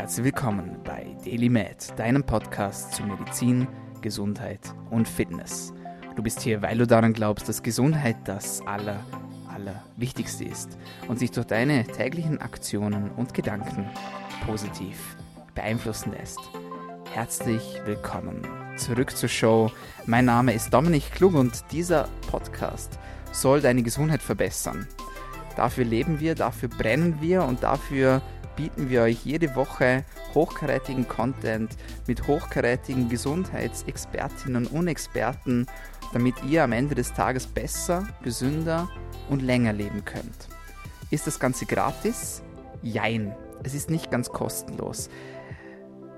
Herzlich willkommen bei DailyMed, deinem Podcast zu Medizin, Gesundheit und Fitness. Du bist hier, weil du daran glaubst, dass Gesundheit das aller, aller Wichtigste ist und sich durch deine täglichen Aktionen und Gedanken positiv beeinflussen lässt. Herzlich willkommen zurück zur Show. Mein Name ist Dominik Klug und dieser Podcast soll deine Gesundheit verbessern. Dafür leben wir, dafür brennen wir und dafür bieten wir euch jede Woche hochkarätigen Content mit hochkarätigen Gesundheitsexpertinnen und Experten, damit ihr am Ende des Tages besser, gesünder und länger leben könnt. Ist das Ganze gratis? Jein. Es ist nicht ganz kostenlos.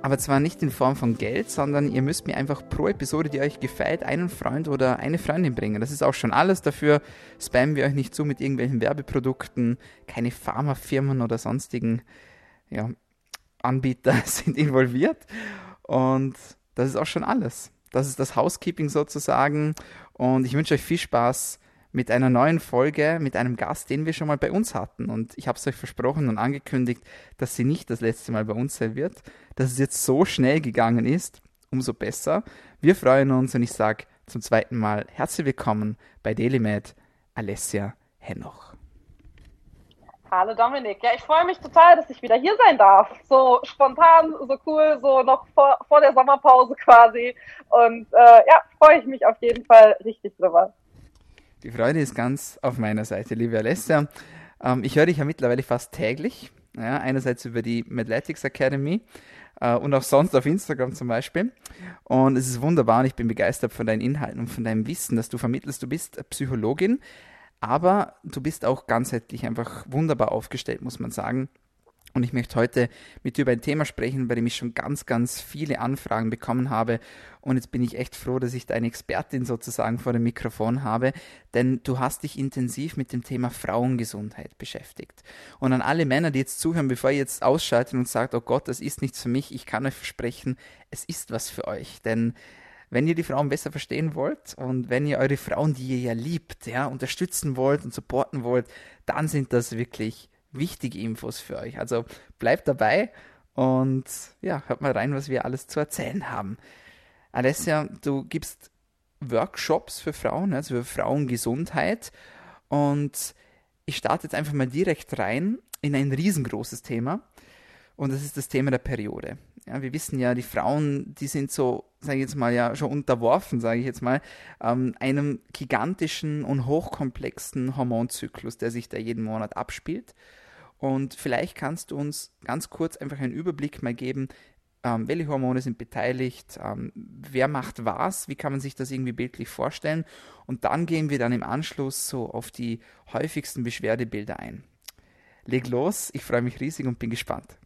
Aber zwar nicht in Form von Geld, sondern ihr müsst mir einfach pro Episode, die euch gefällt, einen Freund oder eine Freundin bringen. Das ist auch schon alles. Dafür spammen wir euch nicht zu mit irgendwelchen Werbeprodukten, keine Pharmafirmen oder sonstigen ja, Anbieter sind involviert. Und das ist auch schon alles. Das ist das Housekeeping sozusagen. Und ich wünsche euch viel Spaß mit einer neuen Folge mit einem Gast, den wir schon mal bei uns hatten. Und ich habe es euch versprochen und angekündigt, dass sie nicht das letzte Mal bei uns sein wird. Dass es jetzt so schnell gegangen ist, umso besser. Wir freuen uns und ich sage zum zweiten Mal herzlich willkommen bei DailyMed Alessia Henoch. Hallo Dominik. Ja, ich freue mich total, dass ich wieder hier sein darf. So spontan, so cool, so noch vor, vor der Sommerpause quasi. Und äh, ja, freue ich mich auf jeden Fall richtig drüber. Die Freude ist ganz auf meiner Seite, liebe Alessia. Ähm, ich höre dich ja mittlerweile fast täglich. Ja, einerseits über die Medletics Academy äh, und auch sonst auf Instagram zum Beispiel. Und es ist wunderbar und ich bin begeistert von deinen Inhalten und von deinem Wissen, das du vermittelst. Du bist Psychologin, aber du bist auch ganzheitlich einfach wunderbar aufgestellt, muss man sagen. Und ich möchte heute mit dir über ein Thema sprechen, bei dem ich schon ganz, ganz viele Anfragen bekommen habe. Und jetzt bin ich echt froh, dass ich deine Expertin sozusagen vor dem Mikrofon habe, denn du hast dich intensiv mit dem Thema Frauengesundheit beschäftigt. Und an alle Männer, die jetzt zuhören, bevor ihr jetzt ausschaltet und sagt, oh Gott, das ist nichts für mich, ich kann euch versprechen, es ist was für euch. Denn wenn ihr die Frauen besser verstehen wollt und wenn ihr eure Frauen, die ihr ja liebt, ja, unterstützen wollt und supporten wollt, dann sind das wirklich wichtige Infos für euch. Also bleibt dabei und ja, hört mal rein, was wir alles zu erzählen haben. Alessia, du gibst Workshops für Frauen, also für Frauengesundheit und ich starte jetzt einfach mal direkt rein in ein riesengroßes Thema und das ist das Thema der Periode. Ja, wir wissen ja, die Frauen, die sind so, sage ich jetzt mal, ja schon unterworfen, sage ich jetzt mal, ähm, einem gigantischen und hochkomplexen Hormonzyklus, der sich da jeden Monat abspielt. Und vielleicht kannst du uns ganz kurz einfach einen Überblick mal geben, ähm, welche Hormone sind beteiligt, ähm, wer macht was, wie kann man sich das irgendwie bildlich vorstellen. Und dann gehen wir dann im Anschluss so auf die häufigsten Beschwerdebilder ein. Leg los, ich freue mich riesig und bin gespannt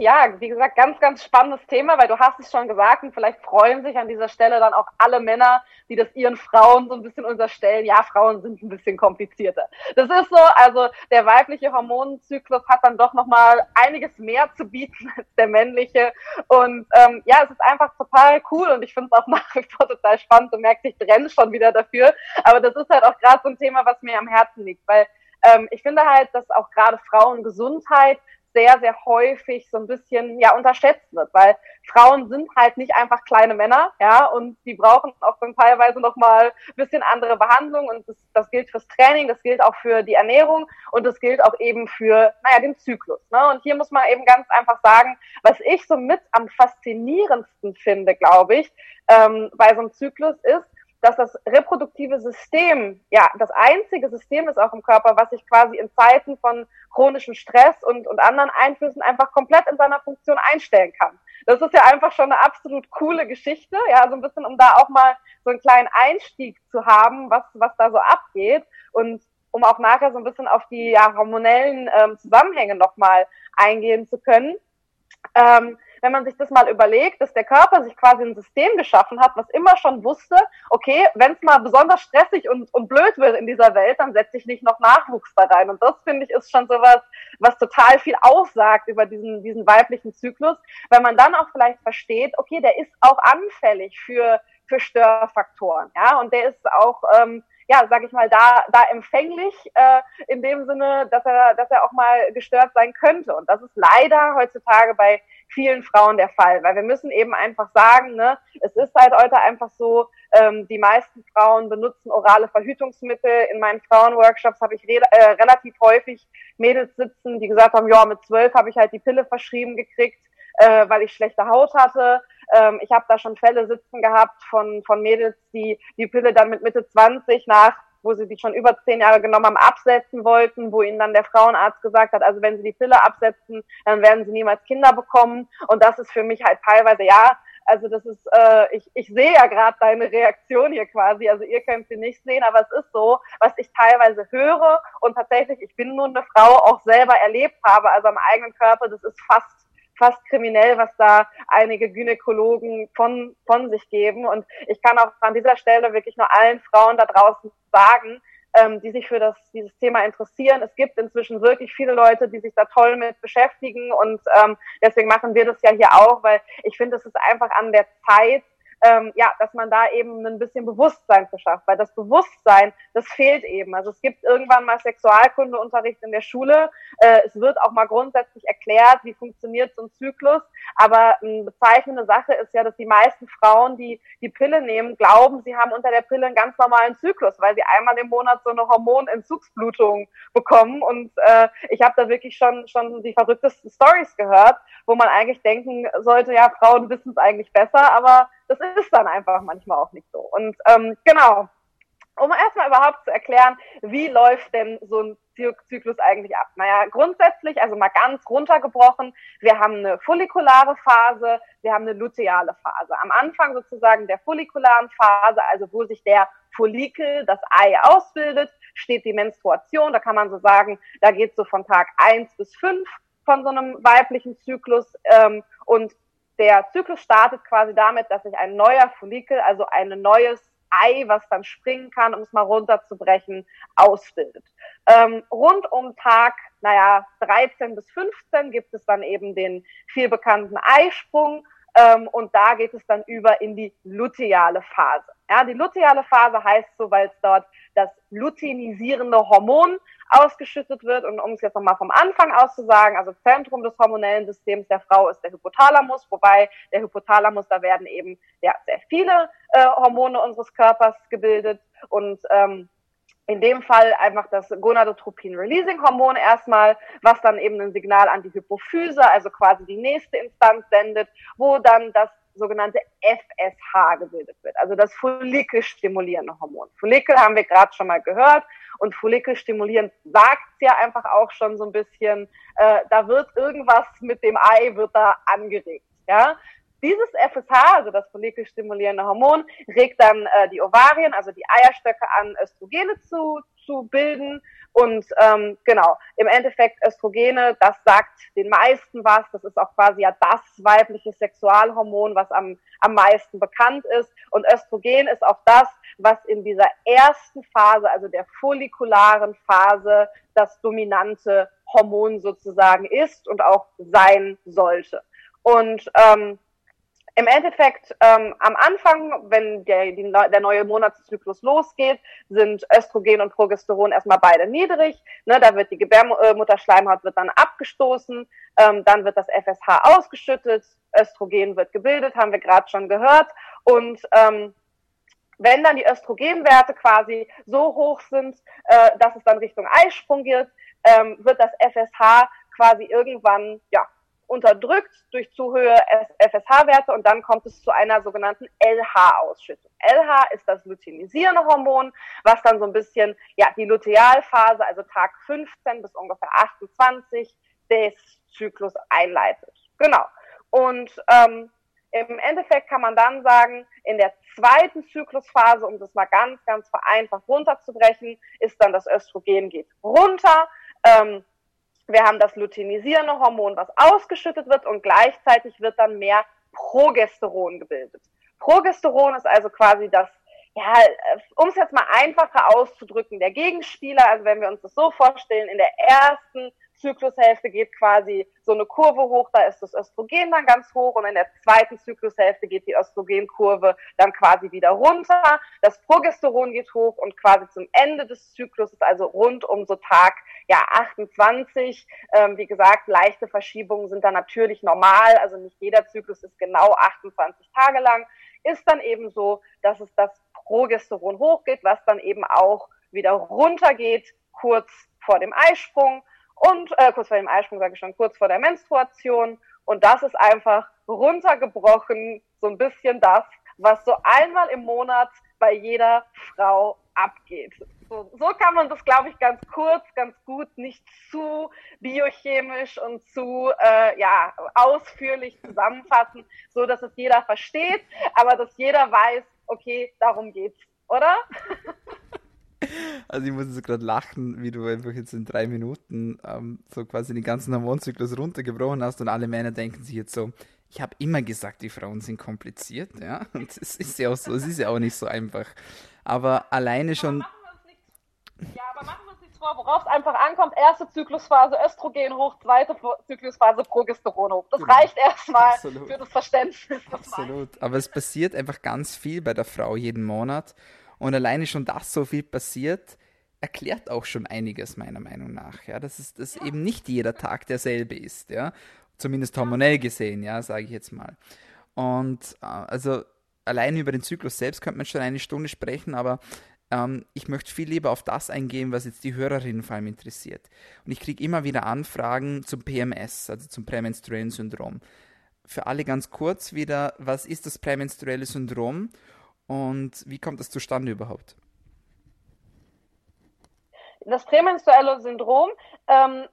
ja, wie gesagt, ganz, ganz spannendes Thema, weil du hast es schon gesagt und vielleicht freuen sich an dieser Stelle dann auch alle Männer, die das ihren Frauen so ein bisschen unterstellen. Ja, Frauen sind ein bisschen komplizierter. Das ist so, also der weibliche Hormonzyklus hat dann doch nochmal einiges mehr zu bieten als der männliche. Und ähm, ja, es ist einfach total cool und ich finde es auch nach wie vor total spannend. Du merkst, ich brenne schon wieder dafür. Aber das ist halt auch gerade so ein Thema, was mir am Herzen liegt, weil ähm, ich finde halt, dass auch gerade Frauengesundheit sehr, sehr häufig so ein bisschen ja unterschätzt wird, weil Frauen sind halt nicht einfach kleine Männer, ja, und die brauchen auch dann teilweise nochmal ein bisschen andere Behandlung und das, das gilt fürs Training, das gilt auch für die Ernährung und das gilt auch eben für, naja, den Zyklus. Ne? Und hier muss man eben ganz einfach sagen, was ich so mit am faszinierendsten finde, glaube ich, ähm, bei so einem Zyklus ist, dass das reproduktive System ja das einzige System ist auch im Körper, was sich quasi in Zeiten von chronischem Stress und, und anderen Einflüssen einfach komplett in seiner Funktion einstellen kann. Das ist ja einfach schon eine absolut coole Geschichte, ja, so ein bisschen, um da auch mal so einen kleinen Einstieg zu haben, was, was da so abgeht und um auch nachher so ein bisschen auf die ja, hormonellen ähm, Zusammenhänge nochmal eingehen zu können. Ähm, wenn man sich das mal überlegt, dass der Körper sich quasi ein System geschaffen hat, was immer schon wusste, okay, wenn es mal besonders stressig und, und blöd wird in dieser Welt, dann setze ich nicht noch Nachwuchs da rein. Und das finde ich ist schon sowas, was total viel aussagt über diesen, diesen weiblichen Zyklus, weil man dann auch vielleicht versteht, okay, der ist auch anfällig für, für Störfaktoren, ja, und der ist auch, ähm, ja, sag ich mal, da, da empfänglich, äh, in dem Sinne, dass er, dass er auch mal gestört sein könnte. Und das ist leider heutzutage bei vielen Frauen der Fall, weil wir müssen eben einfach sagen, ne, es ist halt heute einfach so, ähm, die meisten Frauen benutzen orale Verhütungsmittel. In meinen Frauenworkshops habe ich re äh, relativ häufig Mädels sitzen, die gesagt haben, ja, mit zwölf habe ich halt die Pille verschrieben gekriegt, äh, weil ich schlechte Haut hatte. Ähm, ich habe da schon Fälle sitzen gehabt von, von Mädels, die die Pille dann mit Mitte 20 nach wo sie die schon über zehn Jahre genommen haben, absetzen wollten, wo ihnen dann der Frauenarzt gesagt hat, also wenn sie die Pille absetzen, dann werden sie niemals Kinder bekommen. Und das ist für mich halt teilweise, ja, also das ist, äh, ich, ich sehe ja gerade deine Reaktion hier quasi, also ihr könnt sie nicht sehen, aber es ist so, was ich teilweise höre und tatsächlich, ich bin nur eine Frau, auch selber erlebt habe, also am eigenen Körper, das ist fast fast kriminell, was da einige Gynäkologen von, von sich geben. Und ich kann auch an dieser Stelle wirklich nur allen Frauen da draußen sagen, ähm, die sich für das, dieses Thema interessieren. Es gibt inzwischen wirklich viele Leute, die sich da toll mit beschäftigen und ähm, deswegen machen wir das ja hier auch, weil ich finde, es ist einfach an der Zeit, ähm, ja, dass man da eben ein bisschen Bewusstsein verschafft, weil das Bewusstsein, das fehlt eben. Also es gibt irgendwann mal Sexualkundeunterricht in der Schule. Äh, es wird auch mal grundsätzlich erklärt, wie funktioniert so ein Zyklus. Aber eine bezeichnende Sache ist ja, dass die meisten Frauen, die die Pille nehmen, glauben, sie haben unter der Pille einen ganz normalen Zyklus, weil sie einmal im Monat so eine Hormonentzugsblutung bekommen. Und äh, ich habe da wirklich schon schon die verrücktesten Stories gehört, wo man eigentlich denken sollte, ja, Frauen wissen es eigentlich besser, aber das ist dann einfach manchmal auch nicht so. Und ähm, genau, um erstmal überhaupt zu erklären, wie läuft denn so ein Zyklus eigentlich ab? Naja, grundsätzlich, also mal ganz runtergebrochen, wir haben eine follikulare Phase, wir haben eine luteale Phase. Am Anfang sozusagen der follikularen Phase, also wo sich der Follikel, das Ei ausbildet, steht die Menstruation. Da kann man so sagen, da geht so von Tag eins bis fünf von so einem weiblichen Zyklus. Ähm, und der Zyklus startet quasi damit, dass sich ein neuer Follikel, also ein neues Ei, was dann springen kann, um es mal runterzubrechen, ausbildet. Ähm, rund um Tag, naja, 13 bis 15 gibt es dann eben den viel bekannten Eisprung. Ähm, und da geht es dann über in die luteale Phase. Ja, die luteale Phase heißt so, weil es dort das luteinisierende Hormon ausgeschüttet wird. Und um es jetzt nochmal vom Anfang aus zu sagen, also Zentrum des hormonellen Systems der Frau ist der Hypothalamus, wobei der Hypothalamus, da werden eben ja, sehr viele äh, Hormone unseres Körpers gebildet und ähm, in dem Fall einfach das Gonadotropin-Releasing-Hormon erstmal, was dann eben ein Signal an die Hypophyse, also quasi die nächste Instanz sendet, wo dann das sogenannte FSH gebildet wird, also das Follikelstimulierende Hormon. Follikel haben wir gerade schon mal gehört und Follikelstimulierend sagt ja einfach auch schon so ein bisschen, äh, da wird irgendwas mit dem Ei, wird da angeregt. Ja? Dieses FSH, also das follikelstimulierende Hormon, regt dann äh, die Ovarien, also die Eierstöcke an, Östrogene zu, zu bilden. Und ähm, genau, im Endeffekt Östrogene, das sagt den meisten was. Das ist auch quasi ja das weibliche Sexualhormon, was am, am meisten bekannt ist. Und Östrogen ist auch das, was in dieser ersten Phase, also der follikularen Phase, das dominante Hormon sozusagen ist und auch sein sollte. Und ähm, im Endeffekt ähm, am Anfang, wenn der, die, der neue Monatszyklus losgeht, sind Östrogen und Progesteron erstmal beide niedrig. Ne, da wird die Gebärmutterschleimhaut wird dann abgestoßen, ähm, dann wird das FSH ausgeschüttet, Östrogen wird gebildet, haben wir gerade schon gehört. Und ähm, wenn dann die Östrogenwerte quasi so hoch sind, äh, dass es dann Richtung Eisprung geht, ähm, wird das FSH quasi irgendwann ja unterdrückt durch zu hohe FSH-Werte und dann kommt es zu einer sogenannten LH-Ausschüttung. LH ist das luteinisierende Hormon, was dann so ein bisschen ja die Lutealphase, also Tag 15 bis ungefähr 28 des Zyklus einleitet. Genau. Und ähm, im Endeffekt kann man dann sagen, in der zweiten Zyklusphase, um das mal ganz, ganz vereinfacht runterzubrechen, ist dann das Östrogen geht runter. Ähm, wir haben das luteinisierende Hormon, was ausgeschüttet wird und gleichzeitig wird dann mehr Progesteron gebildet. Progesteron ist also quasi das, ja, um es jetzt mal einfacher auszudrücken, der Gegenspieler. Also wenn wir uns das so vorstellen, in der ersten Zyklushälfte geht quasi so eine Kurve hoch, da ist das Östrogen dann ganz hoch und in der zweiten Zyklushälfte geht die Östrogenkurve dann quasi wieder runter. Das Progesteron geht hoch und quasi zum Ende des Zyklus, also rund um so Tag ja 28. Ähm, wie gesagt, leichte Verschiebungen sind dann natürlich normal, also nicht jeder Zyklus ist genau 28 Tage lang. Ist dann eben so, dass es das Progesteron hochgeht, was dann eben auch wieder runtergeht, kurz vor dem Eisprung und äh, kurz vor dem Eisprung sage ich schon, kurz vor der Menstruation. Und das ist einfach runtergebrochen, so ein bisschen das, was so einmal im Monat bei jeder Frau abgeht. So, so kann man das, glaube ich, ganz kurz, ganz gut, nicht zu biochemisch und zu äh, ja, ausführlich zusammenfassen, so dass es jeder versteht, aber dass jeder weiß, okay, darum geht's, oder? Also ich muss jetzt gerade lachen, wie du einfach jetzt in drei Minuten ähm, so quasi den ganzen Hormonzyklus runtergebrochen hast und alle Männer denken sich jetzt so, ich habe immer gesagt, die Frauen sind kompliziert, ja. Und es ist ja auch so, es ist ja auch nicht so einfach. Aber alleine schon. ja, aber machen wir uns nichts vor, worauf es einfach ankommt. Erste Zyklusphase Östrogen hoch, zweite Zyklusphase Progesteron hoch. Das genau. reicht erstmal für das Verständnis. Absolut. Aber es passiert einfach ganz viel bei der Frau jeden Monat. Und alleine schon, dass so viel passiert, erklärt auch schon einiges meiner Meinung nach. Ja, dass es dass eben nicht jeder Tag derselbe ist, ja, zumindest hormonell gesehen, ja, sage ich jetzt mal. Und äh, also alleine über den Zyklus selbst könnte man schon eine Stunde sprechen, aber ähm, ich möchte viel lieber auf das eingehen, was jetzt die Hörerinnen vor allem interessiert. Und ich kriege immer wieder Anfragen zum PMS, also zum prämenstruellen Syndrom. Für alle ganz kurz wieder, was ist das prämenstruelle Syndrom und wie kommt das zustande überhaupt? Das prämenstruelle Syndrom, ähm,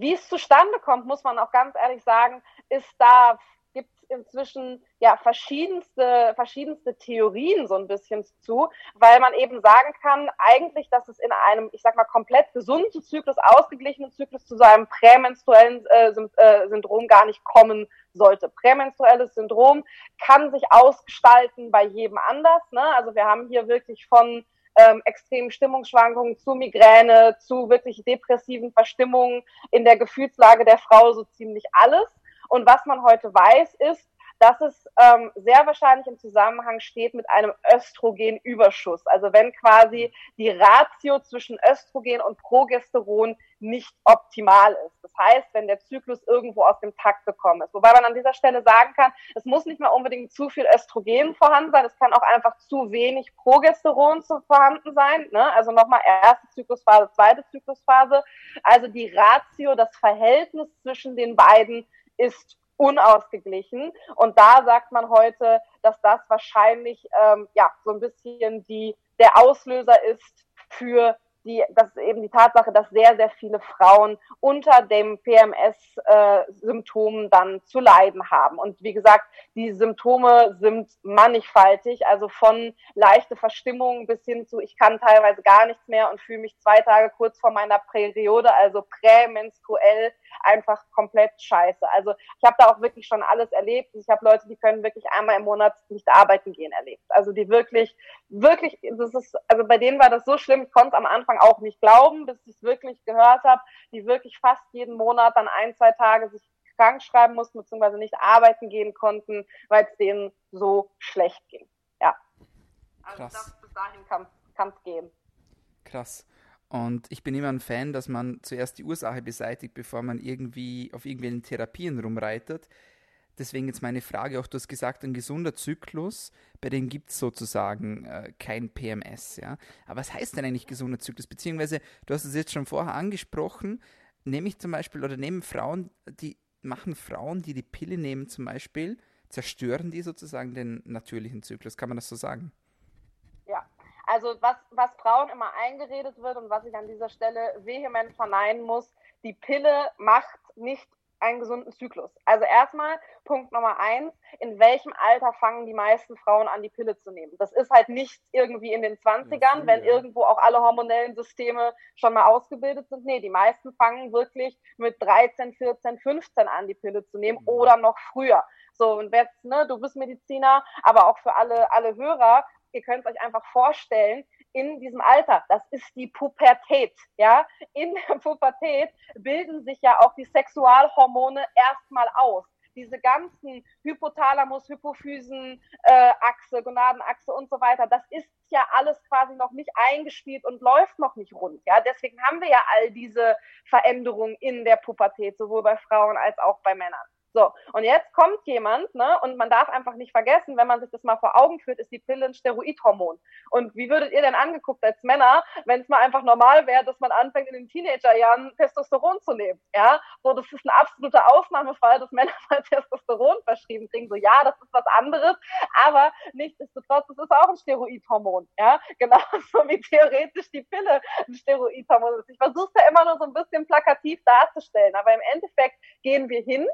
wie es zustande kommt, muss man auch ganz ehrlich sagen, ist da gibt es inzwischen ja verschiedenste, verschiedenste Theorien so ein bisschen zu, weil man eben sagen kann, eigentlich, dass es in einem, ich sag mal, komplett gesunden Zyklus, ausgeglichenen Zyklus zu so einem prämenstruellen äh, äh, Syndrom gar nicht kommen sollte. Prämenstruelles Syndrom kann sich ausgestalten bei jedem anders. Ne? Also wir haben hier wirklich von ähm, extremen Stimmungsschwankungen zu Migräne, zu wirklich depressiven Verstimmungen in der Gefühlslage der Frau so ziemlich alles. Und was man heute weiß, ist, dass es ähm, sehr wahrscheinlich im Zusammenhang steht mit einem Östrogenüberschuss. Also wenn quasi die Ratio zwischen Östrogen und Progesteron nicht optimal ist. Das heißt, wenn der Zyklus irgendwo aus dem Takt gekommen ist. Wobei man an dieser Stelle sagen kann, es muss nicht mal unbedingt zu viel Östrogen vorhanden sein, es kann auch einfach zu wenig Progesteron vorhanden sein. Ne? Also nochmal erste Zyklusphase, zweite Zyklusphase. Also die Ratio, das Verhältnis zwischen den beiden ist unausgeglichen. Und da sagt man heute, dass das wahrscheinlich ähm, ja so ein bisschen die der Auslöser ist für die, das ist eben die Tatsache, dass sehr, sehr viele Frauen unter dem PMS-Symptomen äh, dann zu leiden haben. Und wie gesagt, die Symptome sind mannigfaltig, also von leichte Verstimmung bis hin zu, ich kann teilweise gar nichts mehr und fühle mich zwei Tage kurz vor meiner Periode, also prämenstruell, einfach komplett scheiße. Also ich habe da auch wirklich schon alles erlebt. Ich habe Leute, die können wirklich einmal im Monat nicht arbeiten gehen erlebt. Also die wirklich, wirklich, das ist, also bei denen war das so schlimm, ich konnte es am Anfang auch nicht glauben, bis ich es wirklich gehört habe, die wirklich fast jeden Monat dann ein, zwei Tage sich krank schreiben mussten, beziehungsweise nicht arbeiten gehen konnten, weil es denen so schlecht ging. Ja. Also Krass. das bis dahin kann es gehen. Krass. Und ich bin immer ein Fan, dass man zuerst die Ursache beseitigt, bevor man irgendwie auf irgendwelchen Therapien rumreitet. Deswegen jetzt meine Frage, auch du hast gesagt, ein gesunder Zyklus, bei dem gibt es sozusagen äh, kein PMS. Ja? Aber was heißt denn eigentlich gesunder Zyklus? Beziehungsweise, du hast es jetzt schon vorher angesprochen, nehme ich zum Beispiel, oder nehmen Frauen, die machen Frauen, die die Pille nehmen zum Beispiel, zerstören die sozusagen den natürlichen Zyklus. Kann man das so sagen? Ja, also was, was Frauen immer eingeredet wird und was ich an dieser Stelle vehement verneinen muss, die Pille macht nicht einen gesunden Zyklus. Also erstmal Punkt Nummer eins, in welchem Alter fangen die meisten Frauen an, die Pille zu nehmen? Das ist halt nicht irgendwie in den 20ern, wenn irgendwo auch alle hormonellen Systeme schon mal ausgebildet sind. Nee, die meisten fangen wirklich mit 13, 14, 15 an, die Pille zu nehmen mhm. oder noch früher. So, und jetzt, ne, du bist Mediziner, aber auch für alle, alle Hörer, ihr könnt euch einfach vorstellen, in diesem Alter. Das ist die Pubertät, ja. In der Pubertät bilden sich ja auch die Sexualhormone erstmal aus diese ganzen Hypothalamus, Hypophysen, äh, Achse, Gonadenachse und so weiter, das ist ja alles quasi noch nicht eingespielt und läuft noch nicht rund. Ja, deswegen haben wir ja all diese Veränderungen in der Pubertät, sowohl bei Frauen als auch bei Männern. So, und jetzt kommt jemand, ne, und man darf einfach nicht vergessen, wenn man sich das mal vor Augen führt, ist die Pille ein Steroidhormon. Und wie würdet ihr denn angeguckt als Männer, wenn es mal einfach normal wäre, dass man anfängt, in den Teenagerjahren Testosteron zu nehmen? Ja, so, das ist ein absoluter Ausnahmefall, dass Männer mal Testosteron verschrieben kriegen. So, ja, das ist was anderes, aber nichtsdestotrotz, das ist auch ein Steroidhormon. Ja, genauso wie theoretisch die Pille ein Steroidhormon ist. Ich versuche es ja immer nur so ein bisschen plakativ darzustellen, aber im Endeffekt gehen wir hin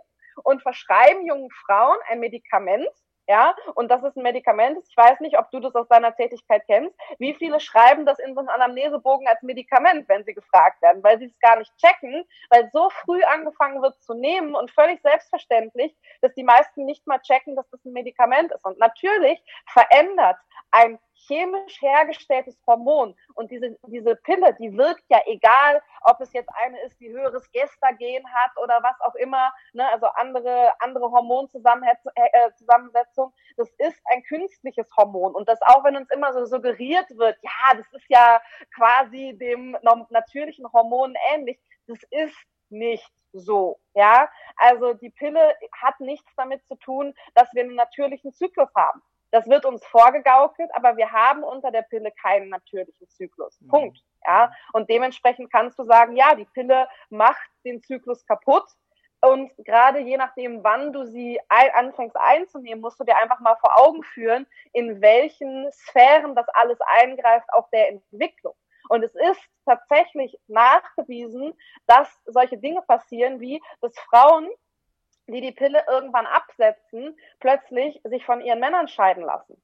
und verschreiben jungen Frauen ein Medikament, ja, und das ist ein Medikament. Ich weiß nicht, ob du das aus deiner Tätigkeit kennst. Wie viele schreiben das in so einen Anamnesebogen als Medikament, wenn sie gefragt werden, weil sie es gar nicht checken, weil so früh angefangen wird zu nehmen und völlig selbstverständlich, dass die meisten nicht mal checken, dass das ein Medikament ist. Und natürlich verändert ein chemisch hergestelltes Hormon. Und diese, diese Pille, die wirkt ja egal, ob es jetzt eine ist, die höheres Gestagen hat oder was auch immer, ne, also andere, andere Hormonzusammensetzung. Äh, das ist ein künstliches Hormon. Und das auch, wenn uns immer so suggeriert wird, ja, das ist ja quasi dem natürlichen Hormon ähnlich, das ist nicht so, ja. Also die Pille hat nichts damit zu tun, dass wir einen natürlichen Zyklus haben. Das wird uns vorgegaukelt, aber wir haben unter der Pille keinen natürlichen Zyklus. Mhm. Punkt. Ja. Und dementsprechend kannst du sagen, ja, die Pille macht den Zyklus kaputt. Und gerade je nachdem, wann du sie ein, anfängst einzunehmen, musst du dir einfach mal vor Augen führen, in welchen Sphären das alles eingreift auf der Entwicklung. Und es ist tatsächlich nachgewiesen, dass solche Dinge passieren, wie dass Frauen die die Pille irgendwann absetzen, plötzlich sich von ihren Männern scheiden lassen.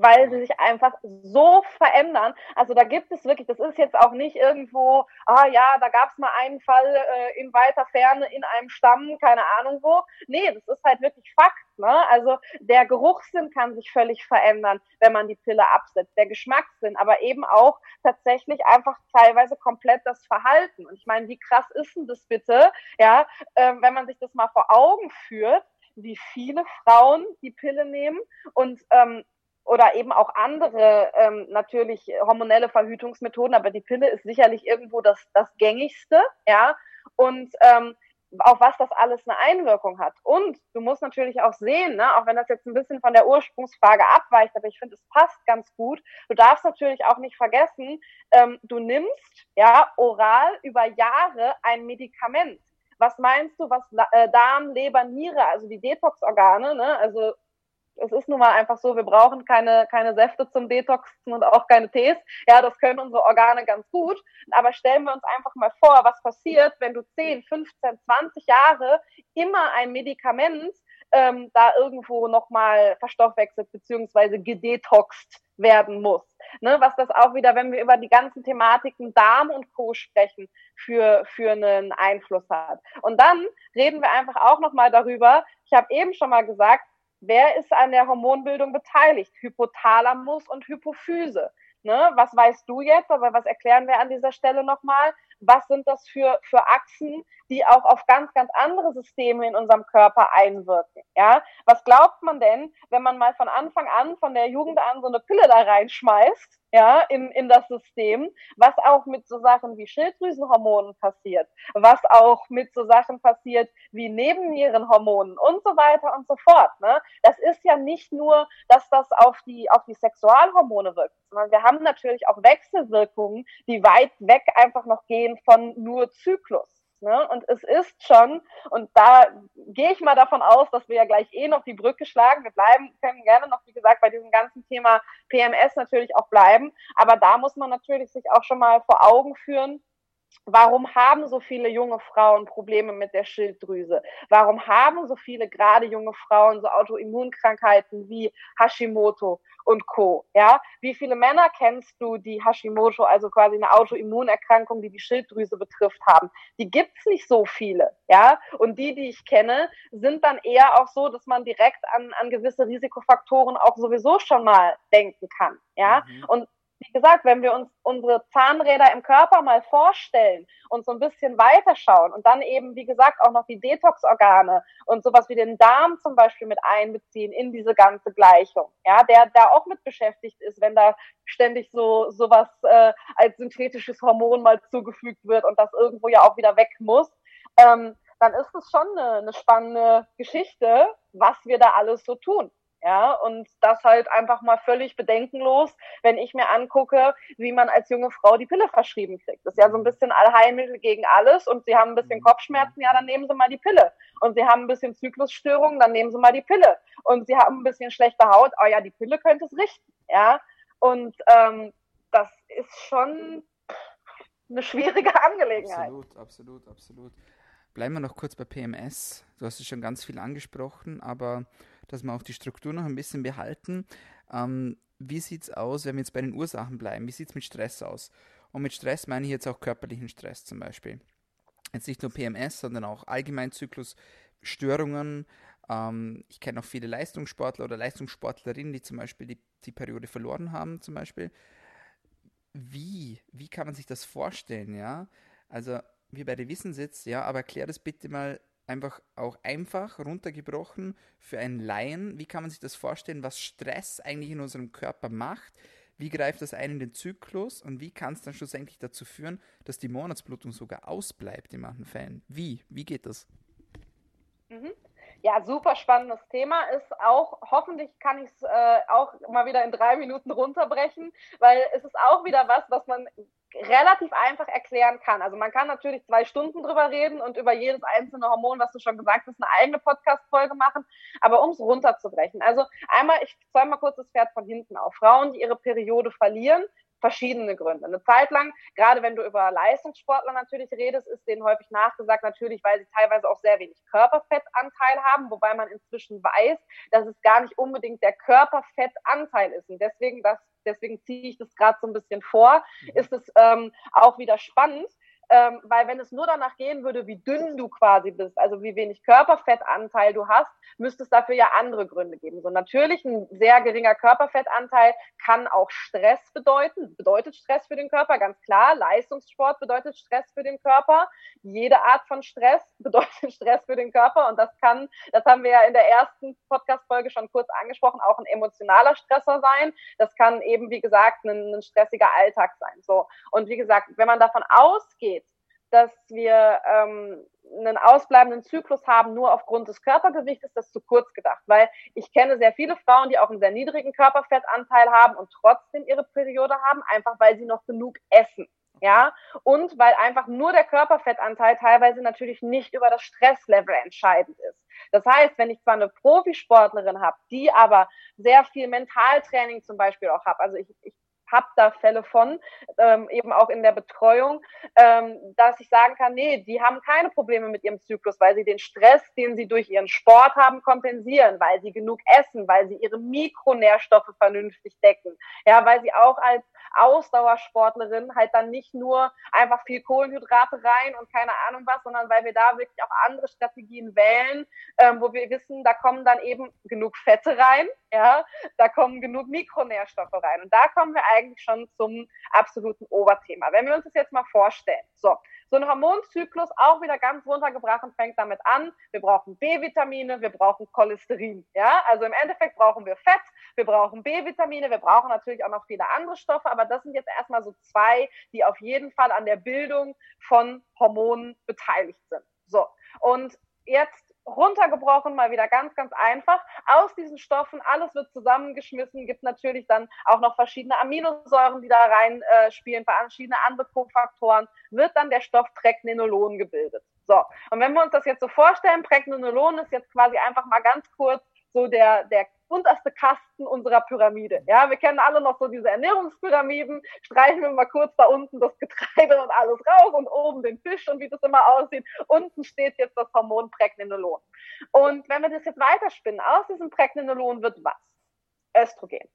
Weil sie sich einfach so verändern. Also da gibt es wirklich, das ist jetzt auch nicht irgendwo, ah ja, da gab es mal einen Fall äh, in weiter Ferne in einem Stamm, keine Ahnung wo. Nee, das ist halt wirklich Fakt. Ne? Also der Geruchssinn kann sich völlig verändern, wenn man die Pille absetzt, der Geschmackssinn, aber eben auch tatsächlich einfach teilweise komplett das Verhalten. Und ich meine, wie krass ist denn das bitte, ja, äh, wenn man sich das mal vor Augen führt, wie viele Frauen die Pille nehmen und ähm, oder eben auch andere ähm, natürlich hormonelle Verhütungsmethoden, aber die Pille ist sicherlich irgendwo das, das gängigste, ja. Und ähm, auf was das alles eine Einwirkung hat. Und du musst natürlich auch sehen, ne, auch wenn das jetzt ein bisschen von der Ursprungsfrage abweicht, aber ich finde, es passt ganz gut. Du darfst natürlich auch nicht vergessen, ähm, du nimmst ja oral über Jahre ein Medikament. Was meinst du, was äh, Darm, Leber, Niere, also die Detox-Organe, ne, also es ist nun mal einfach so, wir brauchen keine, keine Säfte zum Detoxen und auch keine Tees. Ja, das können unsere Organe ganz gut. Aber stellen wir uns einfach mal vor, was passiert, wenn du 10, 15, 20 Jahre immer ein Medikament ähm, da irgendwo nochmal verstoffwechselt beziehungsweise gedetoxt werden muss. Ne, was das auch wieder, wenn wir über die ganzen Thematiken Darm und Co. sprechen, für, für einen Einfluss hat. Und dann reden wir einfach auch nochmal darüber, ich habe eben schon mal gesagt, Wer ist an der Hormonbildung beteiligt? Hypothalamus und Hypophyse. Ne? Was weißt du jetzt, aber was erklären wir an dieser Stelle nochmal? Was sind das für, für Achsen, die auch auf ganz, ganz andere Systeme in unserem Körper einwirken? Ja? Was glaubt man denn, wenn man mal von Anfang an, von der Jugend an so eine Pille da reinschmeißt? ja, in, in das System, was auch mit so Sachen wie Schilddrüsenhormonen passiert, was auch mit so Sachen passiert wie Nebennierenhormonen und so weiter und so fort. Ne? Das ist ja nicht nur, dass das auf die, auf die Sexualhormone wirkt, sondern wir haben natürlich auch Wechselwirkungen, die weit weg einfach noch gehen von nur Zyklus. Ne? Und es ist schon, und da gehe ich mal davon aus, dass wir ja gleich eh noch die Brücke schlagen. Wir bleiben, können gerne noch, wie gesagt, bei diesem ganzen Thema PMS natürlich auch bleiben. Aber da muss man natürlich sich auch schon mal vor Augen führen, Warum haben so viele junge Frauen Probleme mit der Schilddrüse? Warum haben so viele gerade junge Frauen so Autoimmunkrankheiten wie Hashimoto und Co. Ja, wie viele Männer kennst du, die Hashimoto, also quasi eine Autoimmunerkrankung, die die Schilddrüse betrifft haben? Die gibt's nicht so viele. Ja, und die, die ich kenne, sind dann eher auch so, dass man direkt an, an gewisse Risikofaktoren auch sowieso schon mal denken kann. Ja, mhm. und wie gesagt, wenn wir uns unsere Zahnräder im Körper mal vorstellen und so ein bisschen weiterschauen und dann eben, wie gesagt, auch noch die Detox-Organe und sowas wie den Darm zum Beispiel mit einbeziehen in diese ganze Gleichung, ja, der da auch mit beschäftigt ist, wenn da ständig so sowas äh, als synthetisches Hormon mal zugefügt wird und das irgendwo ja auch wieder weg muss, ähm, dann ist es schon eine, eine spannende Geschichte, was wir da alles so tun. Ja, und das halt einfach mal völlig bedenkenlos, wenn ich mir angucke, wie man als junge Frau die Pille verschrieben kriegt. Das ist ja so ein bisschen Allheilmittel gegen alles und sie haben ein bisschen Kopfschmerzen, ja, dann nehmen sie mal die Pille. Und sie haben ein bisschen Zyklusstörungen, dann nehmen sie mal die Pille. Und sie haben ein bisschen schlechte Haut, oh ja, die Pille könnte es richten. Ja, und ähm, das ist schon eine schwierige Angelegenheit. Absolut, absolut, absolut. Bleiben wir noch kurz bei PMS. Du hast es schon ganz viel angesprochen, aber dass wir auch die Struktur noch ein bisschen behalten. Ähm, wie sieht es aus, wenn wir jetzt bei den Ursachen bleiben? Wie sieht es mit Stress aus? Und mit Stress meine ich jetzt auch körperlichen Stress zum Beispiel. Jetzt nicht nur PMS, sondern auch Allgemeinzyklusstörungen. Ähm, ich kenne auch viele Leistungssportler oder Leistungssportlerinnen, die zum Beispiel die, die Periode verloren haben, zum Beispiel. Wie, wie kann man sich das vorstellen, ja? Also, wir beide wissen es jetzt, ja, aber erklär das bitte mal einfach auch einfach runtergebrochen für einen Laien. Wie kann man sich das vorstellen, was Stress eigentlich in unserem Körper macht? Wie greift das ein in den Zyklus und wie kann es dann schlussendlich dazu führen, dass die Monatsblutung sogar ausbleibt in manchen Fällen? Wie? Wie geht das? Mhm. Ja, super spannendes Thema ist auch, hoffentlich kann ich es äh, auch mal wieder in drei Minuten runterbrechen, weil es ist auch wieder was, was man relativ einfach erklären kann. Also man kann natürlich zwei Stunden drüber reden und über jedes einzelne Hormon, was du schon gesagt hast, eine eigene Podcast-Folge machen. Aber um es runterzubrechen. Also einmal, ich zäume mal kurz das Pferd von hinten auf. Frauen, die ihre Periode verlieren, verschiedene Gründe. Eine Zeit lang, gerade wenn du über Leistungssportler natürlich redest, ist denen häufig nachgesagt, natürlich, weil sie teilweise auch sehr wenig Körperfettanteil haben, wobei man inzwischen weiß, dass es gar nicht unbedingt der Körperfettanteil ist. Und deswegen, das, deswegen ziehe ich das gerade so ein bisschen vor, mhm. ist es ähm, auch wieder spannend, ähm, weil wenn es nur danach gehen würde, wie dünn du quasi bist, also wie wenig Körperfettanteil du hast, müsste es dafür ja andere Gründe geben. So natürlich ein sehr geringer Körperfettanteil kann auch Stress bedeuten, bedeutet Stress für den Körper, ganz klar. Leistungssport bedeutet Stress für den Körper. Jede Art von Stress bedeutet Stress für den Körper und das kann, das haben wir ja in der ersten Podcast-Folge schon kurz angesprochen, auch ein emotionaler Stressor sein. Das kann eben, wie gesagt, ein, ein stressiger Alltag sein. So. Und wie gesagt, wenn man davon ausgeht, dass wir ähm, einen ausbleibenden Zyklus haben, nur aufgrund des Körpergewichts, ist das zu kurz gedacht. Weil ich kenne sehr viele Frauen, die auch einen sehr niedrigen Körperfettanteil haben und trotzdem ihre Periode haben, einfach weil sie noch genug essen. Ja, und weil einfach nur der Körperfettanteil teilweise natürlich nicht über das Stresslevel entscheidend ist. Das heißt, wenn ich zwar eine Profisportlerin habe, die aber sehr viel Mentaltraining zum Beispiel auch habe, also ich, ich habe da Fälle von, ähm, eben auch in der Betreuung, ähm, dass ich sagen kann, nee, die haben keine Probleme mit ihrem Zyklus, weil sie den Stress, den sie durch ihren Sport haben, kompensieren, weil sie genug essen, weil sie ihre Mikronährstoffe vernünftig decken, ja, weil sie auch als Ausdauersportlerin halt dann nicht nur einfach viel Kohlenhydrate rein und keine Ahnung was, sondern weil wir da wirklich auch andere Strategien wählen, ähm, wo wir wissen, da kommen dann eben genug Fette rein, ja, da kommen genug Mikronährstoffe rein. Und da kommen wir eigentlich schon zum absoluten Oberthema. Wenn wir uns das jetzt mal vorstellen, so, so ein Hormonzyklus auch wieder ganz runtergebrochen fängt damit an. Wir brauchen B-Vitamine, wir brauchen Cholesterin. Ja, also im Endeffekt brauchen wir Fett, wir brauchen B-Vitamine, wir brauchen natürlich auch noch viele andere Stoffe, aber das sind jetzt erstmal so zwei, die auf jeden Fall an der Bildung von Hormonen beteiligt sind. So. Und jetzt runtergebrochen, mal wieder ganz, ganz einfach. Aus diesen Stoffen, alles wird zusammengeschmissen, gibt natürlich dann auch noch verschiedene Aminosäuren, die da reinspielen, äh, verschiedene andere Kofaktoren, wird dann der Stoff Pregnenolon gebildet. So, und wenn wir uns das jetzt so vorstellen, Pregnenolon ist jetzt quasi einfach mal ganz kurz so der, der unterste Kasten unserer Pyramide. Ja, wir kennen alle noch so diese Ernährungspyramiden. Streichen wir mal kurz da unten das Getreide und alles raus und oben den Fisch und wie das immer aussieht. Unten steht jetzt das Hormon Pregnenolon. Und wenn wir das jetzt weiterspinnen, aus diesem Pregnenolon wird was? Östrogen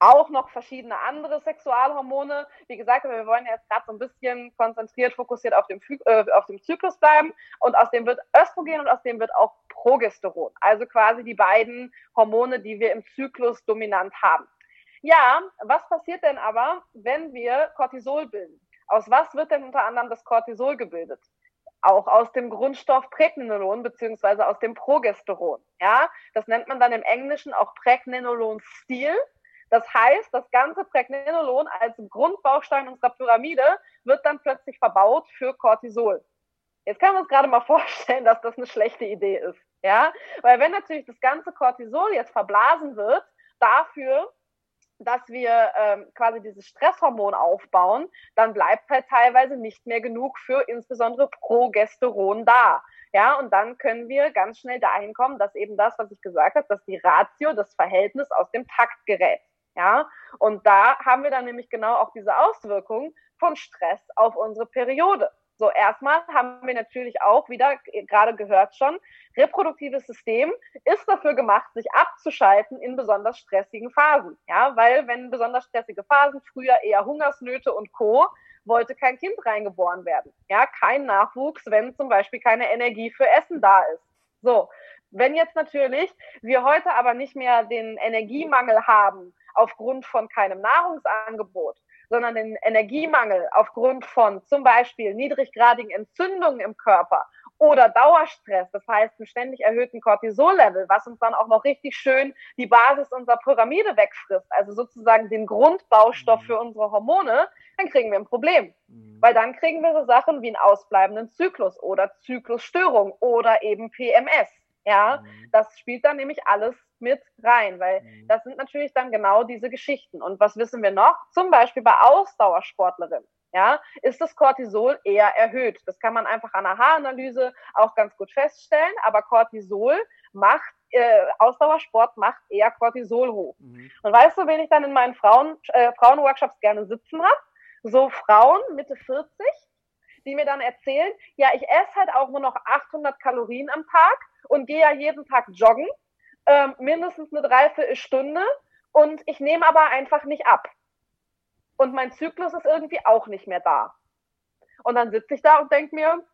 auch noch verschiedene andere Sexualhormone. Wie gesagt, wir wollen jetzt gerade so ein bisschen konzentriert, fokussiert auf dem, äh, auf dem Zyklus bleiben. Und aus dem wird Östrogen und aus dem wird auch Progesteron. Also quasi die beiden Hormone, die wir im Zyklus dominant haben. Ja, was passiert denn aber, wenn wir Cortisol bilden? Aus was wird denn unter anderem das Cortisol gebildet? Auch aus dem Grundstoff Pregnenolon beziehungsweise aus dem Progesteron. Ja, das nennt man dann im Englischen auch Pregnenolon-Stil. Das heißt, das ganze Pregnenolon als Grundbaustein unserer Pyramide wird dann plötzlich verbaut für Cortisol. Jetzt können wir uns gerade mal vorstellen, dass das eine schlechte Idee ist. Ja, weil wenn natürlich das ganze Cortisol jetzt verblasen wird, dafür, dass wir ähm, quasi dieses Stresshormon aufbauen, dann bleibt halt teilweise nicht mehr genug für insbesondere Progesteron da. Ja, und dann können wir ganz schnell dahin kommen, dass eben das, was ich gesagt habe, dass die Ratio, das Verhältnis aus dem Takt gerät. Ja, und da haben wir dann nämlich genau auch diese Auswirkung von Stress auf unsere Periode. So, erstmal haben wir natürlich auch wieder, gerade gehört schon, reproduktives System ist dafür gemacht, sich abzuschalten in besonders stressigen Phasen. Ja, weil wenn besonders stressige Phasen, früher eher Hungersnöte und Co., wollte kein Kind reingeboren werden. Ja, kein Nachwuchs, wenn zum Beispiel keine Energie für Essen da ist. So. Wenn jetzt natürlich wir heute aber nicht mehr den Energiemangel haben aufgrund von keinem Nahrungsangebot, sondern den Energiemangel aufgrund von zum Beispiel niedriggradigen Entzündungen im Körper oder Dauerstress, das heißt einem ständig erhöhten Cortisol-Level, was uns dann auch noch richtig schön die Basis unserer Pyramide wegfrisst, also sozusagen den Grundbaustoff mhm. für unsere Hormone, dann kriegen wir ein Problem. Mhm. Weil dann kriegen wir so Sachen wie einen ausbleibenden Zyklus oder Zyklusstörung oder eben PMS. Ja, mhm. das spielt dann nämlich alles mit rein, weil mhm. das sind natürlich dann genau diese Geschichten. Und was wissen wir noch? Zum Beispiel bei Ausdauersportlerinnen. Ja, ist das Cortisol eher erhöht. Das kann man einfach an der Haaranalyse auch ganz gut feststellen. Aber Cortisol macht, äh, Ausdauersport macht eher Cortisol hoch. Mhm. Und weißt du, wen ich dann in meinen Frauen, äh, Frauenworkshops gerne sitzen habe? So Frauen Mitte 40, die mir dann erzählen, ja, ich esse halt auch nur noch 800 Kalorien am Tag und gehe ja jeden Tag joggen, ähm, mindestens eine Dreiviertelstunde und ich nehme aber einfach nicht ab. Und mein Zyklus ist irgendwie auch nicht mehr da. Und dann sitze ich da und denke mir,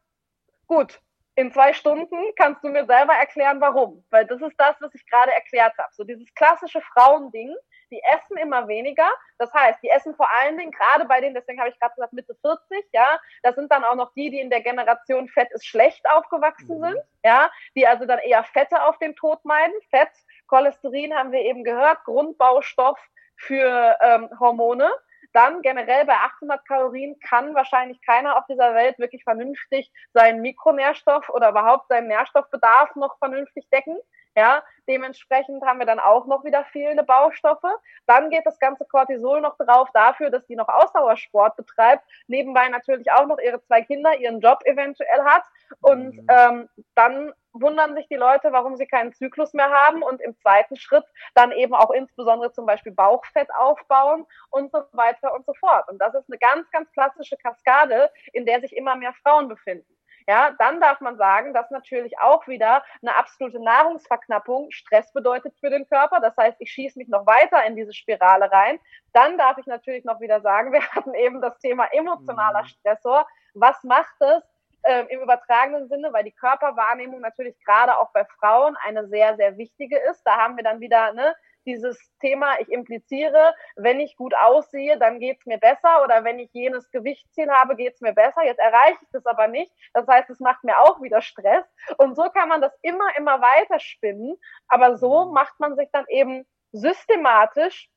gut, in zwei Stunden kannst du mir selber erklären, warum. Weil das ist das, was ich gerade erklärt habe. So dieses klassische Frauending, die essen immer weniger. Das heißt, die essen vor allen Dingen, gerade bei denen, deswegen habe ich gerade gesagt, Mitte 40, ja, das sind dann auch noch die, die in der Generation Fett ist schlecht aufgewachsen mhm. sind, ja, die also dann eher Fette auf den Tod meiden. Fett, Cholesterin haben wir eben gehört, Grundbaustoff für ähm, Hormone. Dann generell bei 800 Kalorien kann wahrscheinlich keiner auf dieser Welt wirklich vernünftig seinen Mikronährstoff oder überhaupt seinen Nährstoffbedarf noch vernünftig decken. Ja, dementsprechend haben wir dann auch noch wieder fehlende Baustoffe. Dann geht das ganze Cortisol noch drauf dafür, dass die noch Ausdauersport betreibt, nebenbei natürlich auch noch ihre zwei Kinder, ihren Job eventuell hat. Und mhm. ähm, dann wundern sich die Leute, warum sie keinen Zyklus mehr haben und im zweiten Schritt dann eben auch insbesondere zum Beispiel Bauchfett aufbauen und so weiter und so fort. Und das ist eine ganz, ganz klassische Kaskade, in der sich immer mehr Frauen befinden ja, dann darf man sagen, dass natürlich auch wieder eine absolute Nahrungsverknappung Stress bedeutet für den Körper. Das heißt, ich schieße mich noch weiter in diese Spirale rein. Dann darf ich natürlich noch wieder sagen, wir hatten eben das Thema emotionaler mhm. Stressor. Was macht es äh, im übertragenen Sinne, weil die Körperwahrnehmung natürlich gerade auch bei Frauen eine sehr, sehr wichtige ist. Da haben wir dann wieder ne, dieses Thema, ich impliziere, wenn ich gut aussehe, dann geht's mir besser oder wenn ich jenes Gewichtsziel habe, geht's mir besser. Jetzt erreiche ich das aber nicht. Das heißt, es macht mir auch wieder Stress. Und so kann man das immer, immer weiter spinnen. Aber so macht man sich dann eben systematisch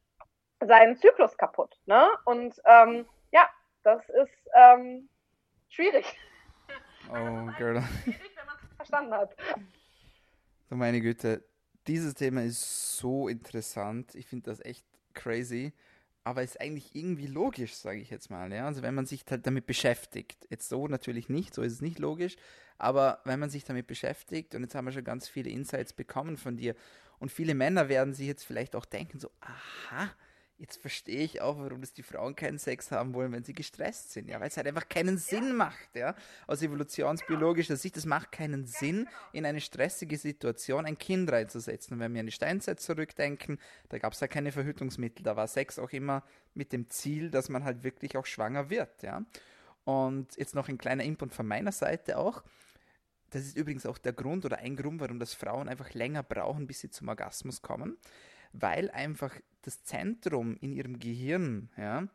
seinen Zyklus kaputt. Ne? Und ähm, ja, das ist ähm, schwierig. Oh, Girl. Schwierig, wenn man es verstanden hat. So meine Güte, dieses Thema ist so interessant. Ich finde das echt crazy. Aber ist eigentlich irgendwie logisch, sage ich jetzt mal. Ja? Also wenn man sich halt damit beschäftigt. Jetzt so natürlich nicht, so ist es nicht logisch. Aber wenn man sich damit beschäftigt, und jetzt haben wir schon ganz viele Insights bekommen von dir, und viele Männer werden sich jetzt vielleicht auch denken, so, aha, jetzt verstehe ich auch, warum das die Frauen keinen Sex haben wollen, wenn sie gestresst sind. Ja, weil es halt einfach keinen Sinn macht, ja. Aus evolutionsbiologischer Sicht, es macht keinen Sinn, in eine stressige Situation ein Kind reinzusetzen. Und wenn wir an die Steinzeit zurückdenken, da gab es ja keine Verhütungsmittel, da war Sex auch immer mit dem Ziel, dass man halt wirklich auch schwanger wird, ja. Und jetzt noch ein kleiner Input von meiner Seite auch. Das ist übrigens auch der Grund oder ein Grund, warum das Frauen einfach länger brauchen, bis sie zum Orgasmus kommen weil einfach das Zentrum in ihrem Gehirn, ja,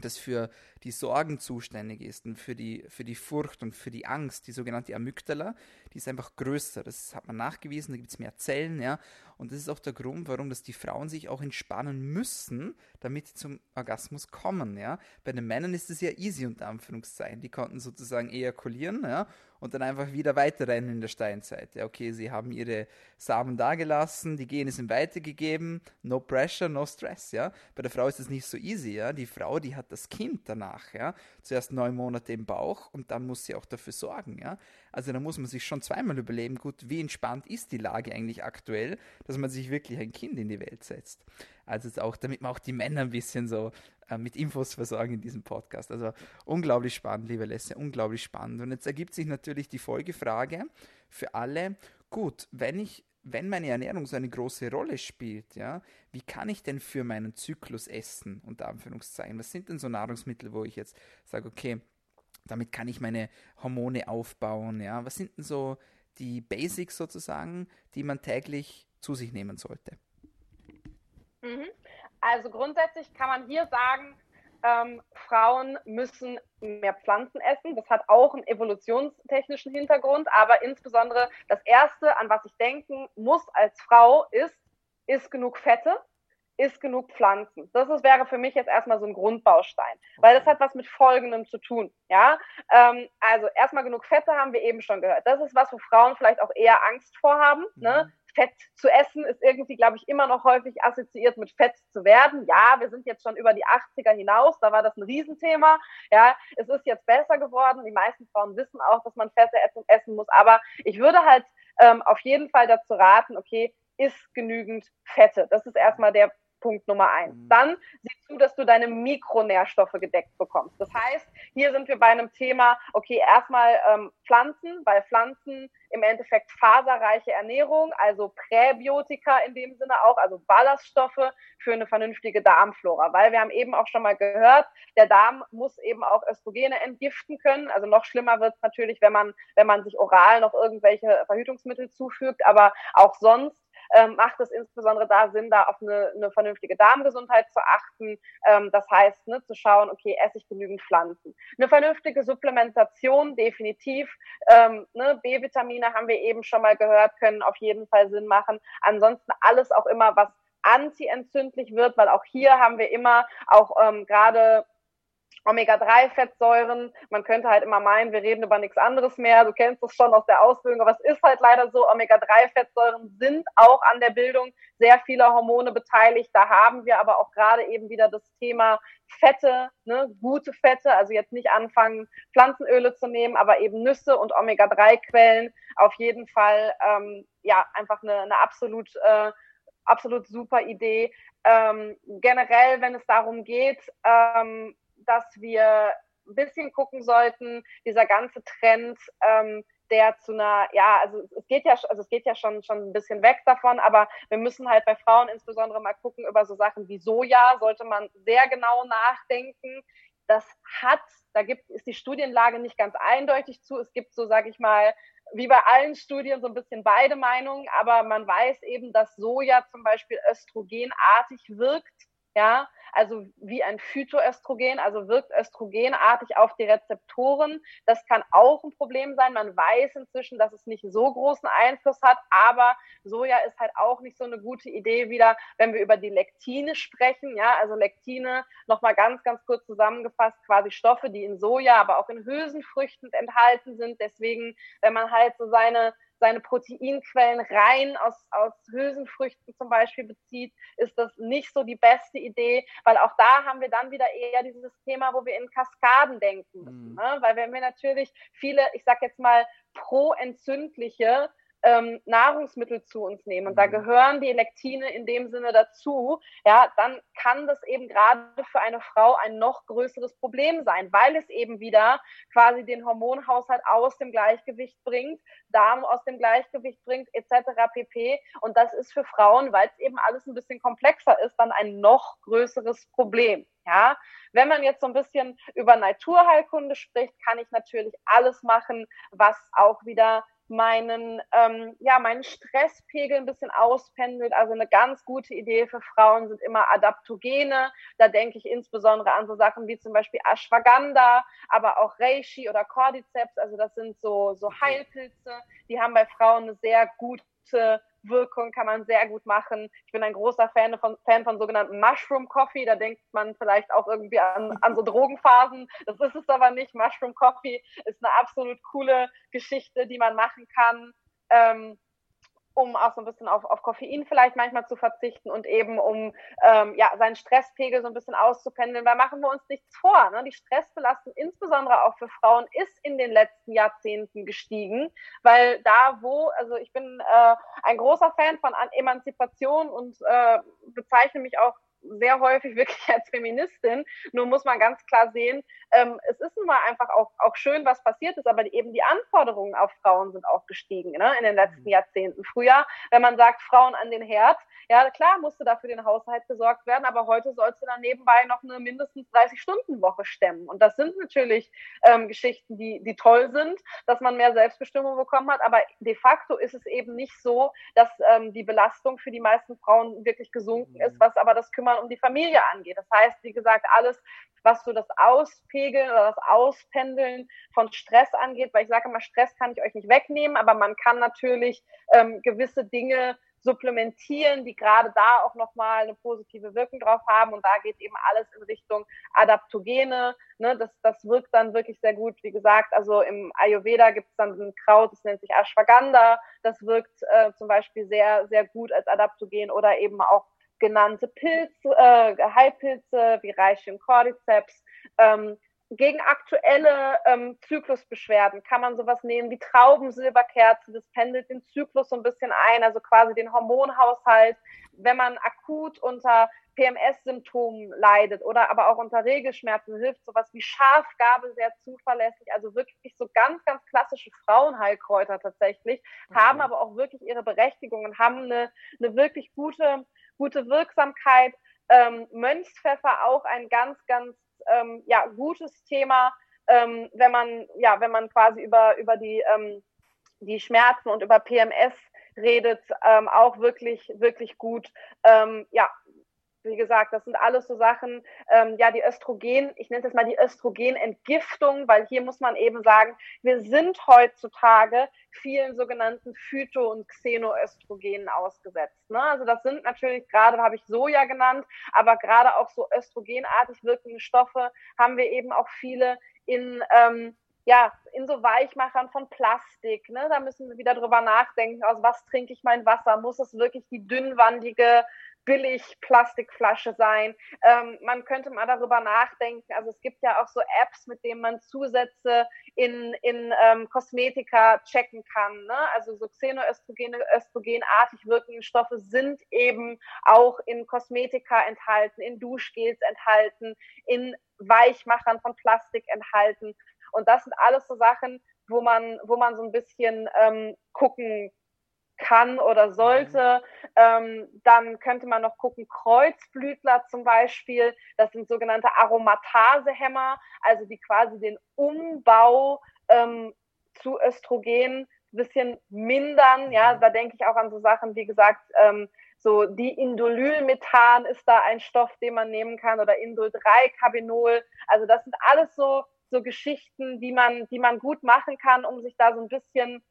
das für die Sorgen zuständig ist und für die, für die Furcht und für die Angst, die sogenannte Amygdala, die ist einfach größer. Das hat man nachgewiesen, da gibt es mehr Zellen, ja. Und das ist auch der Grund, warum dass die Frauen sich auch entspannen müssen, damit sie zum Orgasmus kommen, ja. Bei den Männern ist es ja easy, unter Anführungszeichen. Die konnten sozusagen ejakulieren, ja, und dann einfach wieder weiterrennen in der Steinzeit. Ja, okay, sie haben ihre Samen dagelassen, die Gene sind weitergegeben, no pressure, no stress, ja. Bei der Frau ist es nicht so easy, ja. Die Frau, die hat das Kind danach, ja. Zuerst neun Monate im Bauch und dann muss sie auch dafür sorgen, ja. Also da muss man sich schon zweimal überlegen, gut, wie entspannt ist die Lage eigentlich aktuell, dass man sich wirklich ein Kind in die Welt setzt. Also auch, damit man auch die Männer ein bisschen so äh, mit Infos versorgen in diesem Podcast. Also unglaublich spannend, liebe Lesse, unglaublich spannend. Und jetzt ergibt sich natürlich die Folgefrage für alle, gut, wenn ich wenn meine Ernährung so eine große Rolle spielt, ja, wie kann ich denn für meinen Zyklus essen, unter Anführungszeichen? Was sind denn so Nahrungsmittel, wo ich jetzt sage, okay, damit kann ich meine Hormone aufbauen. Ja? Was sind denn so die Basics sozusagen, die man täglich zu sich nehmen sollte? Also grundsätzlich kann man hier sagen, ähm, Frauen müssen mehr Pflanzen essen. Das hat auch einen evolutionstechnischen Hintergrund, aber insbesondere das Erste, an was ich denken muss als Frau, ist, ist genug Fette ist genug Pflanzen. Das ist, wäre für mich jetzt erstmal so ein Grundbaustein, weil das hat was mit Folgendem zu tun. Ja, ähm, also erstmal genug Fette haben wir eben schon gehört. Das ist was, wo Frauen vielleicht auch eher Angst vorhaben. Ne? Mhm. Fett zu essen ist irgendwie, glaube ich, immer noch häufig assoziiert mit Fett zu werden. Ja, wir sind jetzt schon über die 80er hinaus, da war das ein Riesenthema. Ja, es ist jetzt besser geworden. Die meisten Frauen wissen auch, dass man Fette essen muss. Aber ich würde halt ähm, auf jeden Fall dazu raten, okay, isst genügend Fette. Das ist erstmal der Punkt Nummer eins. Mhm. Dann sieh zu, dass du deine Mikronährstoffe gedeckt bekommst. Das heißt, hier sind wir bei einem Thema, okay, erstmal ähm, Pflanzen, weil Pflanzen im Endeffekt faserreiche Ernährung, also Präbiotika in dem Sinne auch, also Ballaststoffe für eine vernünftige Darmflora. Weil wir haben eben auch schon mal gehört, der Darm muss eben auch Östrogene entgiften können. Also noch schlimmer wird es natürlich, wenn man, wenn man sich oral noch irgendwelche Verhütungsmittel zufügt, aber auch sonst ähm, macht es insbesondere da Sinn, da auf eine, eine vernünftige Darmgesundheit zu achten. Ähm, das heißt, ne, zu schauen, okay, esse ich genügend Pflanzen. Eine vernünftige Supplementation, definitiv. Ähm, ne, B-Vitamine haben wir eben schon mal gehört, können auf jeden Fall Sinn machen. Ansonsten alles auch immer, was antientzündlich wird, weil auch hier haben wir immer auch ähm, gerade Omega-3-Fettsäuren. Man könnte halt immer meinen, wir reden über nichts anderes mehr. Du kennst es schon aus der Ausbildung, aber es ist halt leider so. Omega-3-Fettsäuren sind auch an der Bildung sehr vieler Hormone beteiligt. Da haben wir aber auch gerade eben wieder das Thema Fette, ne, gute Fette, also jetzt nicht anfangen, Pflanzenöle zu nehmen, aber eben Nüsse und Omega-3-Quellen. Auf jeden Fall, ähm, ja, einfach eine, eine absolut, äh, absolut super Idee. Ähm, generell, wenn es darum geht, ähm, dass wir ein bisschen gucken sollten, dieser ganze Trend, ähm, der zu einer, ja, also es geht ja, also es geht ja schon, schon ein bisschen weg davon, aber wir müssen halt bei Frauen insbesondere mal gucken über so Sachen wie Soja, sollte man sehr genau nachdenken. Das hat, da gibt, ist die Studienlage nicht ganz eindeutig zu. Es gibt so, sage ich mal, wie bei allen Studien so ein bisschen beide Meinungen, aber man weiß eben, dass Soja zum Beispiel östrogenartig wirkt ja, also wie ein Phytoöstrogen, also wirkt östrogenartig auf die Rezeptoren. Das kann auch ein Problem sein. Man weiß inzwischen, dass es nicht so großen Einfluss hat, aber Soja ist halt auch nicht so eine gute Idee wieder, wenn wir über die Lektine sprechen. Ja, also Lektine, nochmal ganz, ganz kurz zusammengefasst, quasi Stoffe, die in Soja, aber auch in Hülsenfrüchten enthalten sind. Deswegen, wenn man halt so seine seine Proteinquellen rein aus, aus Hülsenfrüchten zum Beispiel bezieht, ist das nicht so die beste Idee, weil auch da haben wir dann wieder eher dieses Thema, wo wir in Kaskaden denken müssen. Mhm. Ne? Weil wenn wir natürlich viele, ich sag jetzt mal, proentzündliche ähm, Nahrungsmittel zu uns nehmen und da mhm. gehören die Lektine in dem Sinne dazu, ja, dann kann das eben gerade für eine Frau ein noch größeres Problem sein, weil es eben wieder quasi den Hormonhaushalt aus dem Gleichgewicht bringt, Darm aus dem Gleichgewicht bringt, etc. pp. Und das ist für Frauen, weil es eben alles ein bisschen komplexer ist, dann ein noch größeres Problem. Ja, wenn man jetzt so ein bisschen über Naturheilkunde spricht, kann ich natürlich alles machen, was auch wieder meinen, ähm, ja, meinen Stresspegel ein bisschen auspendelt. Also eine ganz gute Idee für Frauen sind immer Adaptogene. Da denke ich insbesondere an so Sachen wie zum Beispiel Ashwagandha, aber auch Reishi oder Cordyceps. Also das sind so, so Heilpilze. Die haben bei Frauen eine sehr gute Wirkung kann man sehr gut machen. Ich bin ein großer Fan von, Fan von sogenannten Mushroom Coffee. Da denkt man vielleicht auch irgendwie an, an so Drogenphasen. Das ist es aber nicht. Mushroom Coffee ist eine absolut coole Geschichte, die man machen kann. Ähm, um auch so ein bisschen auf, auf Koffein vielleicht manchmal zu verzichten und eben um ähm, ja, seinen Stresspegel so ein bisschen auszupendeln. Weil machen wir uns nichts vor. Ne? Die Stressbelastung, insbesondere auch für Frauen, ist in den letzten Jahrzehnten gestiegen. Weil da, wo, also ich bin äh, ein großer Fan von Emanzipation und äh, bezeichne mich auch sehr häufig wirklich als Feministin. Nur muss man ganz klar sehen, ähm, es ist nun mal einfach auch, auch schön, was passiert ist, aber eben die Anforderungen auf Frauen sind auch gestiegen ne, in den letzten mhm. Jahrzehnten. Früher, wenn man sagt, Frauen an den Herd, ja klar musste dafür den Haushalt gesorgt werden, aber heute sollst du dann nebenbei noch eine mindestens 30-Stunden-Woche stemmen. Und das sind natürlich ähm, Geschichten, die, die toll sind, dass man mehr Selbstbestimmung bekommen hat, aber de facto ist es eben nicht so, dass ähm, die Belastung für die meisten Frauen wirklich gesunken ist, mhm. was aber das Kümmern um die Familie angeht. Das heißt, wie gesagt, alles, was so das Auspegeln oder das Auspendeln von Stress angeht, weil ich sage immer, Stress kann ich euch nicht wegnehmen, aber man kann natürlich ähm, gewisse Dinge supplementieren, die gerade da auch nochmal eine positive Wirkung drauf haben. Und da geht eben alles in Richtung Adaptogene. Ne? Das, das wirkt dann wirklich sehr gut. Wie gesagt, also im Ayurveda gibt es dann ein Kraut, das nennt sich Ashwagandha. Das wirkt äh, zum Beispiel sehr, sehr gut als Adaptogen oder eben auch genannte Pilze, äh, Heilpilze wie Reishi Cordyceps. Ähm, gegen aktuelle ähm, Zyklusbeschwerden kann man sowas nehmen wie Traubensilberkerze. Das pendelt den Zyklus so ein bisschen ein, also quasi den Hormonhaushalt. Wenn man akut unter PMS-Symptomen leidet oder aber auch unter Regelschmerzen, hilft sowas wie Schafgabe sehr zuverlässig. Also wirklich so ganz, ganz klassische Frauenheilkräuter tatsächlich, okay. haben aber auch wirklich ihre Berechtigung und haben eine, eine wirklich gute, gute Wirksamkeit. Ähm, Mönchspfeffer auch ein ganz, ganz ähm, ja, gutes Thema, ähm, wenn man, ja, wenn man quasi über, über die, ähm, die Schmerzen und über PMS redet, ähm, auch wirklich, wirklich gut. Ähm, ja, wie gesagt, das sind alles so Sachen, ähm, ja, die Östrogen, ich nenne es mal die Östrogenentgiftung, weil hier muss man eben sagen, wir sind heutzutage vielen sogenannten Phyto- und Xenoöstrogenen ausgesetzt. Ne? Also das sind natürlich, gerade habe ich Soja genannt, aber gerade auch so östrogenartig wirkende Stoffe haben wir eben auch viele in, ähm, ja, in so Weichmachern von Plastik. Ne? Da müssen wir wieder drüber nachdenken, aus was trinke ich mein Wasser? Muss es wirklich die dünnwandige billig Plastikflasche sein. Ähm, man könnte mal darüber nachdenken. Also es gibt ja auch so Apps, mit denen man Zusätze in, in ähm, Kosmetika checken kann. Ne? Also so Xenoöstrogene, östrogenartig wirkende Stoffe sind eben auch in Kosmetika enthalten, in Duschgels enthalten, in Weichmachern von Plastik enthalten. Und das sind alles so Sachen, wo man, wo man so ein bisschen ähm, gucken kann oder sollte. Mhm. Ähm, dann könnte man noch gucken, Kreuzblütler zum Beispiel, das sind sogenannte Aromatasehämmer, also die quasi den Umbau ähm, zu Östrogen ein bisschen mindern. Ja, mhm. da denke ich auch an so Sachen, wie gesagt, ähm, so die Indolylmethan ist da ein Stoff, den man nehmen kann oder Indol-3-Carbinol. Also das sind alles so, so Geschichten, die man, die man gut machen kann, um sich da so ein bisschen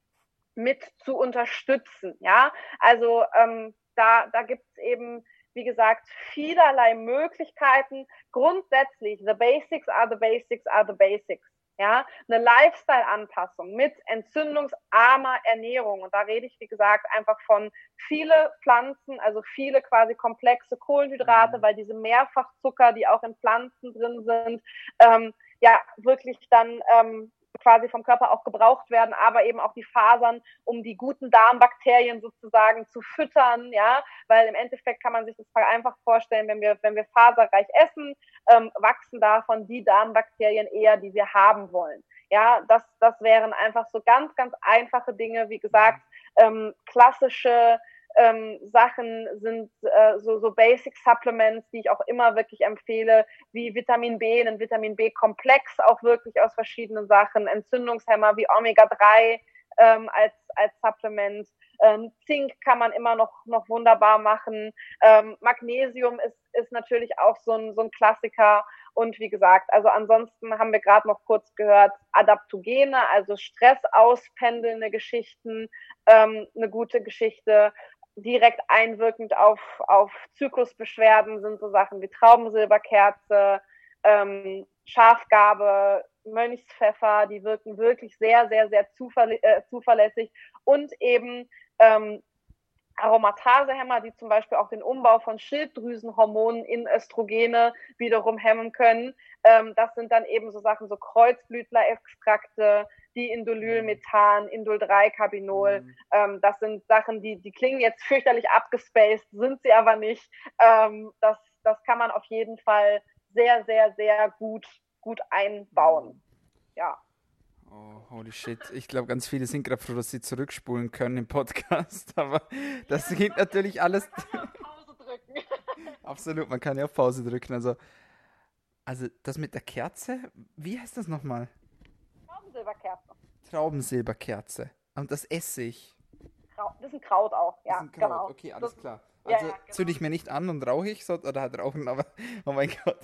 mit zu unterstützen. Ja, also ähm, da, da gibt es eben, wie gesagt, vielerlei Möglichkeiten. Grundsätzlich, the basics are the basics are the basics. Ja, eine Lifestyle-Anpassung mit entzündungsarmer Ernährung. Und da rede ich, wie gesagt, einfach von viele Pflanzen, also viele quasi komplexe Kohlenhydrate, mhm. weil diese Mehrfachzucker, die auch in Pflanzen drin sind, ähm, ja, wirklich dann ähm, quasi vom Körper auch gebraucht werden, aber eben auch die Fasern, um die guten Darmbakterien sozusagen zu füttern, ja, weil im Endeffekt kann man sich das einfach vorstellen, wenn wir, wenn wir faserreich essen, ähm, wachsen davon die Darmbakterien eher, die wir haben wollen. Ja, das, das wären einfach so ganz, ganz einfache Dinge, wie gesagt, ähm, klassische ähm, Sachen sind äh, so, so Basic Supplements, die ich auch immer wirklich empfehle, wie Vitamin B, einen Vitamin B-Komplex, auch wirklich aus verschiedenen Sachen, Entzündungshemmer wie Omega-3 ähm, als, als Supplement. Ähm, Zink kann man immer noch, noch wunderbar machen. Ähm, Magnesium ist, ist natürlich auch so ein, so ein Klassiker. Und wie gesagt, also ansonsten haben wir gerade noch kurz gehört, Adaptogene, also Stress auspendelnde Geschichten, ähm, eine gute Geschichte. Direkt einwirkend auf, auf Zyklusbeschwerden sind so Sachen wie Traubensilberkerze, ähm, Schafgabe, Mönchspfeffer, die wirken wirklich sehr, sehr, sehr zuverlä äh, zuverlässig und eben ähm, Aromatasehämmer, die zum Beispiel auch den Umbau von Schilddrüsenhormonen in Östrogene wiederum hemmen können. Ähm, das sind dann eben so Sachen, so Kreuzblütlerextrakte, die Indolylmethan, Indol-3-Carbinol. Mhm. Ähm, das sind Sachen, die, die klingen jetzt fürchterlich abgespaced, sind sie aber nicht. Ähm, das, das kann man auf jeden Fall sehr, sehr, sehr gut, gut einbauen. Mhm. Ja. Oh, holy shit. Ich glaube, ganz viele sind gerade froh, dass sie zurückspulen können im Podcast. Aber das ja, geht natürlich alles. Man kann ja auf Pause drücken. Absolut, man kann ja auf Pause drücken. Also, also das mit der Kerze, wie heißt das nochmal? Traubensilberkerze. Traubensilberkerze. Und das esse ich. Das ist ein Kraut auch, ja. Das ist ein Kraut. Genau. Okay, alles das, klar. Also ja, ja, genau. zünde ich mir nicht an und rauche ich so, oder halt rauchen, aber oh mein Gott.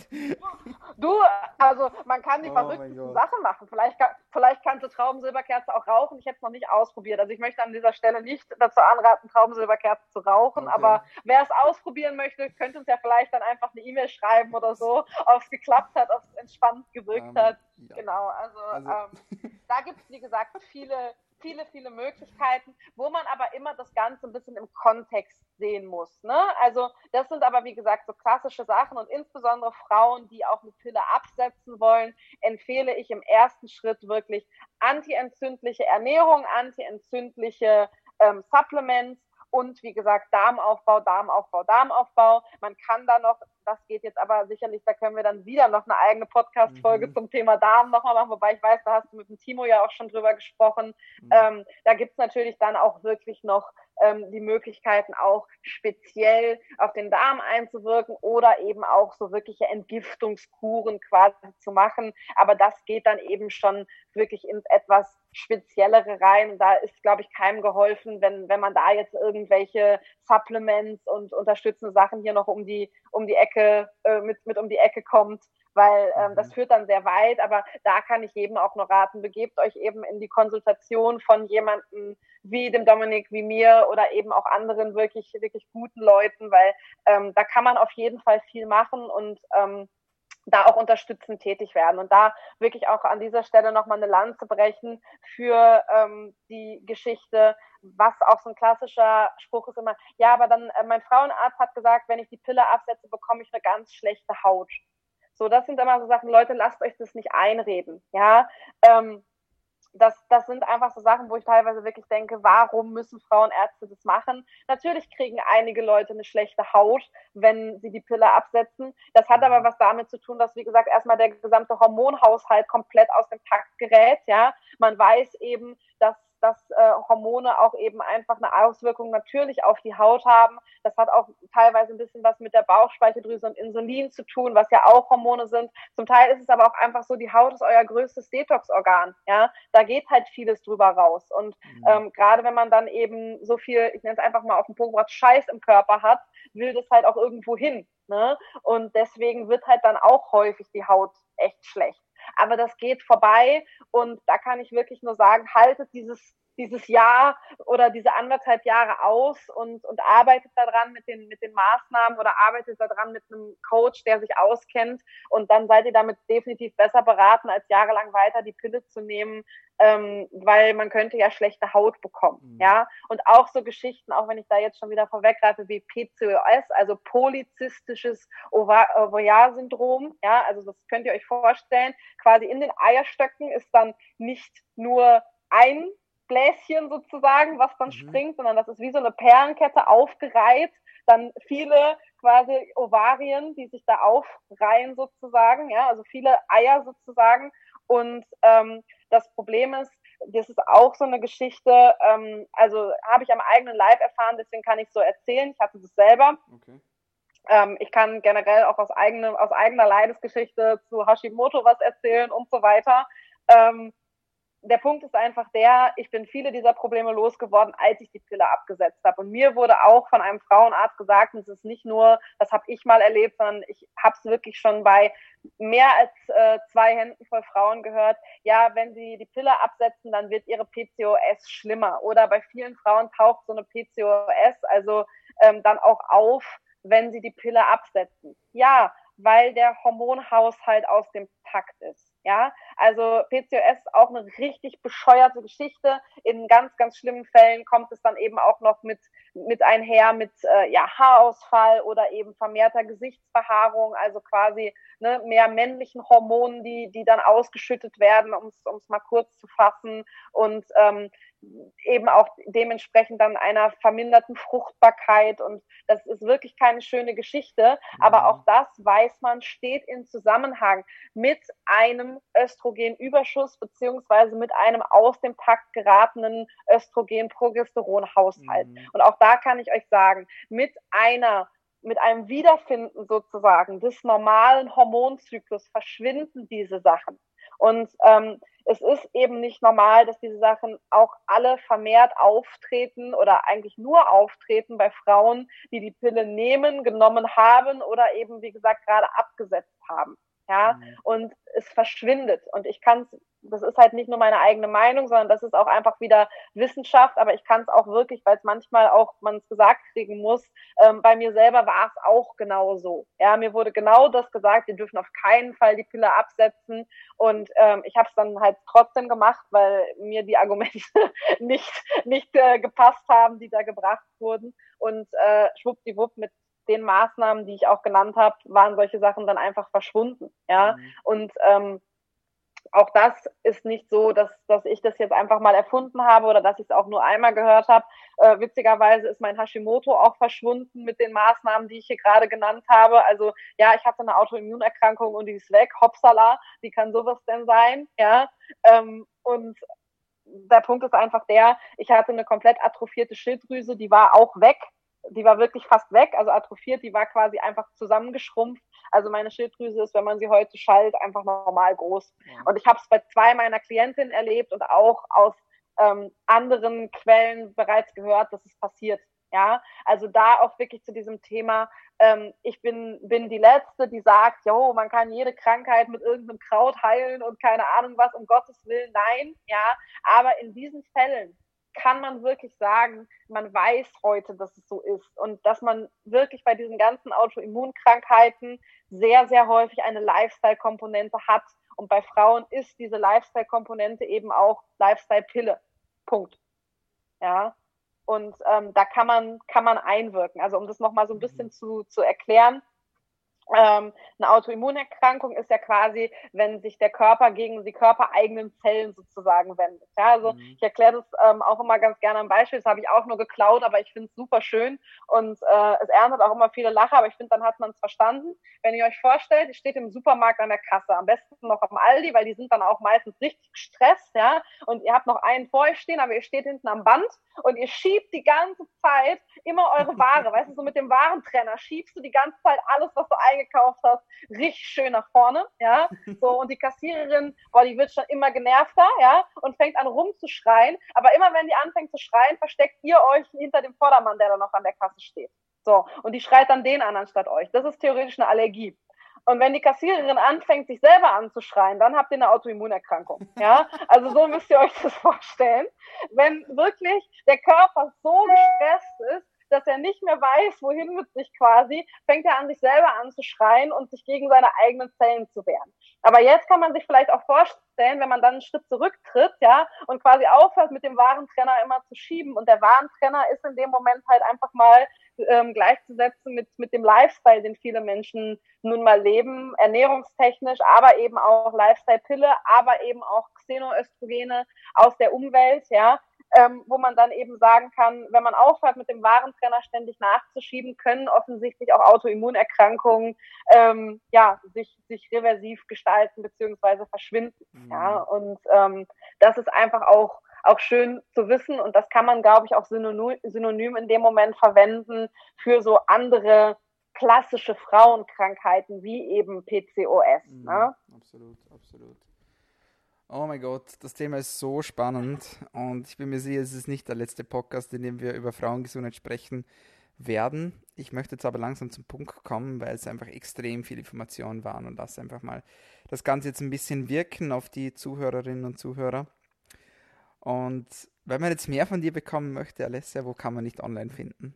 Du, also man kann die oh verrücktesten Sachen machen. Vielleicht, vielleicht kannst du Traubensilberkerze auch rauchen. Ich hätte es noch nicht ausprobiert. Also ich möchte an dieser Stelle nicht dazu anraten, Traubensilberkerze zu rauchen. Okay. Aber wer es ausprobieren möchte, könnte uns ja vielleicht dann einfach eine E-Mail schreiben oder so, ob es geklappt hat, ob es entspannt gewirkt um, ähm, hat. Ja. Genau, also, also. Ähm, da gibt es, wie gesagt, viele viele, viele Möglichkeiten, wo man aber immer das Ganze ein bisschen im Kontext sehen muss. Ne? Also das sind aber, wie gesagt, so klassische Sachen und insbesondere Frauen, die auch eine Pille absetzen wollen, empfehle ich im ersten Schritt wirklich antientzündliche Ernährung, antientzündliche ähm, Supplements, und wie gesagt Darmaufbau, Darmaufbau, Darmaufbau. Man kann da noch, das geht jetzt aber sicherlich, da können wir dann wieder noch eine eigene Podcast-Folge mhm. zum Thema Darm nochmal machen, wobei ich weiß, da hast du mit dem Timo ja auch schon drüber gesprochen. Mhm. Ähm, da gibt's natürlich dann auch wirklich noch ähm, die Möglichkeiten auch speziell auf den Darm einzuwirken oder eben auch so wirkliche Entgiftungskuren quasi zu machen. Aber das geht dann eben schon wirklich ins etwas speziellere rein. Da ist, glaube ich, keinem geholfen, wenn, wenn man da jetzt irgendwelche Supplements und unterstützende Sachen hier noch um die, um die Ecke, äh, mit, mit um die Ecke kommt weil ähm, das mhm. führt dann sehr weit. Aber da kann ich jedem auch nur raten, begebt euch eben in die Konsultation von jemandem wie dem Dominik, wie mir oder eben auch anderen wirklich, wirklich guten Leuten, weil ähm, da kann man auf jeden Fall viel machen und ähm, da auch unterstützend tätig werden und da wirklich auch an dieser Stelle nochmal eine Lanze brechen für ähm, die Geschichte, was auch so ein klassischer Spruch ist immer, ja, aber dann, äh, mein Frauenarzt hat gesagt, wenn ich die Pille absetze, bekomme ich eine ganz schlechte Haut. So, das sind immer so Sachen, Leute, lasst euch das nicht einreden. Ja, ähm, das, das sind einfach so Sachen, wo ich teilweise wirklich denke, warum müssen Frauenärzte das machen? Natürlich kriegen einige Leute eine schlechte Haut, wenn sie die Pille absetzen. Das hat aber was damit zu tun, dass, wie gesagt, erstmal der gesamte Hormonhaushalt komplett aus dem Takt gerät. Ja, man weiß eben, dass dass äh, Hormone auch eben einfach eine Auswirkung natürlich auf die Haut haben. Das hat auch teilweise ein bisschen was mit der Bauchspeicheldrüse und Insulin zu tun, was ja auch Hormone sind. Zum Teil ist es aber auch einfach so, die Haut ist euer größtes Detox-Organ. Ja, da geht halt vieles drüber raus. Und mhm. ähm, gerade wenn man dann eben so viel, ich nenne es einfach mal auf den Punkt, was Scheiß im Körper hat, will das halt auch irgendwo hin. Ne? Und deswegen wird halt dann auch häufig die Haut echt schlecht aber das geht vorbei und da kann ich wirklich nur sagen, haltet dieses dieses Jahr oder diese anderthalb Jahre aus und, und arbeitet daran mit den, mit den Maßnahmen oder arbeitet daran mit einem Coach, der sich auskennt und dann seid ihr damit definitiv besser beraten, als jahrelang weiter die Pille zu nehmen, ähm, weil man könnte ja schlechte Haut bekommen, mhm. ja. Und auch so Geschichten, auch wenn ich da jetzt schon wieder vorweggreife, wie PCOS, also polyzystisches Ovar-Syndrom, ja, also das könnt ihr euch vorstellen, quasi in den Eierstöcken ist dann nicht nur ein Bläschen sozusagen, was dann mhm. springt, sondern das ist wie so eine Perlenkette aufgereiht. Dann viele quasi Ovarien, die sich da aufreihen sozusagen, ja, also viele Eier sozusagen. Und ähm, das Problem ist, das ist auch so eine Geschichte, ähm, also habe ich am eigenen Leib erfahren, deswegen kann ich so erzählen. Ich hatte das selber. Okay. Ähm, ich kann generell auch aus, eigenem, aus eigener Leidesgeschichte zu Hashimoto was erzählen und so weiter. Ähm, der Punkt ist einfach der, ich bin viele dieser Probleme losgeworden, als ich die Pille abgesetzt habe. Und mir wurde auch von einem Frauenarzt gesagt, es ist nicht nur, das habe ich mal erlebt, sondern ich habe es wirklich schon bei mehr als äh, zwei Händen voll Frauen gehört, ja, wenn sie die Pille absetzen, dann wird ihre PCOS schlimmer. Oder bei vielen Frauen taucht so eine PCOS also ähm, dann auch auf, wenn sie die Pille absetzen. Ja, weil der Hormonhaushalt aus dem Takt ist. Ja, also PCOS ist auch eine richtig bescheuerte Geschichte. In ganz, ganz schlimmen Fällen kommt es dann eben auch noch mit, mit einher mit äh, ja, Haarausfall oder eben vermehrter Gesichtsbehaarung, also quasi ne, mehr männlichen Hormonen, die, die dann ausgeschüttet werden, um es mal kurz zu fassen. Und ähm, eben auch dementsprechend dann einer verminderten Fruchtbarkeit und das ist wirklich keine schöne Geschichte, aber mhm. auch das weiß man steht in Zusammenhang mit einem Östrogenüberschuss beziehungsweise mit einem aus dem Takt geratenen Östrogen-Progesteron-Haushalt. Mhm. Und auch da kann ich euch sagen, mit einer mit einem Wiederfinden sozusagen des normalen Hormonzyklus verschwinden diese Sachen. Und ähm, es ist eben nicht normal, dass diese Sachen auch alle vermehrt auftreten oder eigentlich nur auftreten bei Frauen, die die Pille nehmen, genommen haben oder eben, wie gesagt, gerade abgesetzt haben. Ja, mhm. und es verschwindet. Und ich kann es das ist halt nicht nur meine eigene Meinung, sondern das ist auch einfach wieder Wissenschaft, aber ich kann es auch wirklich, weil es manchmal auch man es gesagt kriegen muss, ähm, bei mir selber war es auch genau so. Ja, mir wurde genau das gesagt, wir dürfen auf keinen Fall die Pille absetzen und ähm, ich habe es dann halt trotzdem gemacht, weil mir die Argumente nicht, nicht äh, gepasst haben, die da gebracht wurden und äh, schwuppdiwupp mit den Maßnahmen, die ich auch genannt habe, waren solche Sachen dann einfach verschwunden. Ja, mhm. und ähm, auch das ist nicht so, dass, dass ich das jetzt einfach mal erfunden habe oder dass ich es auch nur einmal gehört habe. Äh, witzigerweise ist mein Hashimoto auch verschwunden mit den Maßnahmen, die ich hier gerade genannt habe. Also ja, ich hatte eine Autoimmunerkrankung und die ist weg. Hopsala, wie kann sowas denn sein? Ja, ähm, und der Punkt ist einfach der, ich hatte eine komplett atrophierte Schilddrüse, die war auch weg die war wirklich fast weg, also atrophiert, die war quasi einfach zusammengeschrumpft. Also meine Schilddrüse ist, wenn man sie heute schallt, einfach normal groß. Ja. Und ich habe es bei zwei meiner Klientinnen erlebt und auch aus ähm, anderen Quellen bereits gehört, dass es passiert. Ja, also da auch wirklich zu diesem Thema, ähm, ich bin, bin die Letzte, die sagt, jo, man kann jede Krankheit mit irgendeinem Kraut heilen und keine Ahnung was, um Gottes Willen, nein, ja, aber in diesen Fällen, kann man wirklich sagen, man weiß heute, dass es so ist und dass man wirklich bei diesen ganzen Autoimmunkrankheiten sehr, sehr häufig eine Lifestyle-Komponente hat. Und bei Frauen ist diese Lifestyle-Komponente eben auch Lifestyle-Pille. Punkt. Ja. Und ähm, da kann man, kann man einwirken. Also um das nochmal so ein bisschen mhm. zu, zu erklären, ähm, eine Autoimmunerkrankung ist ja quasi, wenn sich der Körper gegen die körpereigenen Zellen sozusagen wendet. Ja, also mhm. ich erkläre das ähm, auch immer ganz gerne am Beispiel. Das habe ich auch nur geklaut, aber ich finde es super schön und äh, es erntet auch immer viele Lacher, aber ich finde, dann hat man es verstanden. Wenn ihr euch vorstellt, ihr steht im Supermarkt an der Kasse, am besten noch am Aldi, weil die sind dann auch meistens richtig gestresst, ja, und ihr habt noch einen vor euch stehen, aber ihr steht hinten am Band und ihr schiebt die ganze Zeit immer eure Ware, weißt du, so mit dem Warentrenner schiebst du die ganze Zeit alles, was du eingekauft hast, richtig schön nach vorne, ja, so, und die Kassiererin, boah, die wird schon immer genervter, ja, und fängt an rumzuschreien, aber immer wenn die anfängt zu schreien, versteckt ihr euch hinter dem Vordermann, der da noch an der Kasse steht. So, und die schreit dann den an anstatt euch. Das ist theoretisch eine Allergie. Und wenn die Kassiererin anfängt, sich selber anzuschreien, dann habt ihr eine Autoimmunerkrankung. Ja, also so müsst ihr euch das vorstellen. Wenn wirklich der Körper so gestresst ist, dass er nicht mehr weiß, wohin mit sich quasi, fängt er an, sich selber anzuschreien und sich gegen seine eigenen Zellen zu wehren. Aber jetzt kann man sich vielleicht auch vorstellen, wenn man dann einen Schritt zurücktritt, ja, und quasi aufhört, mit dem Warentrenner immer zu schieben. Und der Warentrenner ist in dem Moment halt einfach mal ähm, gleichzusetzen mit, mit dem Lifestyle, den viele Menschen nun mal leben, ernährungstechnisch, aber eben auch Lifestyle-Pille, aber eben auch Xenoöstrogene aus der Umwelt, ja, ähm, wo man dann eben sagen kann, wenn man aufhört, mit dem Warentrenner ständig nachzuschieben, können offensichtlich auch Autoimmunerkrankungen ähm, ja, sich, sich reversiv gestalten bzw. verschwinden. Mhm. Ja, und ähm, das ist einfach auch auch schön zu wissen und das kann man, glaube ich, auch synonym, synonym in dem Moment verwenden für so andere klassische Frauenkrankheiten wie eben PCOS. Mhm, ne? Absolut, absolut. Oh mein Gott, das Thema ist so spannend und ich bin mir sicher, es ist nicht der letzte Podcast, in dem wir über Frauengesundheit sprechen werden. Ich möchte jetzt aber langsam zum Punkt kommen, weil es einfach extrem viele Informationen waren und lasse einfach mal das Ganze jetzt ein bisschen wirken auf die Zuhörerinnen und Zuhörer. Und wenn man jetzt mehr von dir bekommen möchte, Alessia, wo kann man nicht online finden?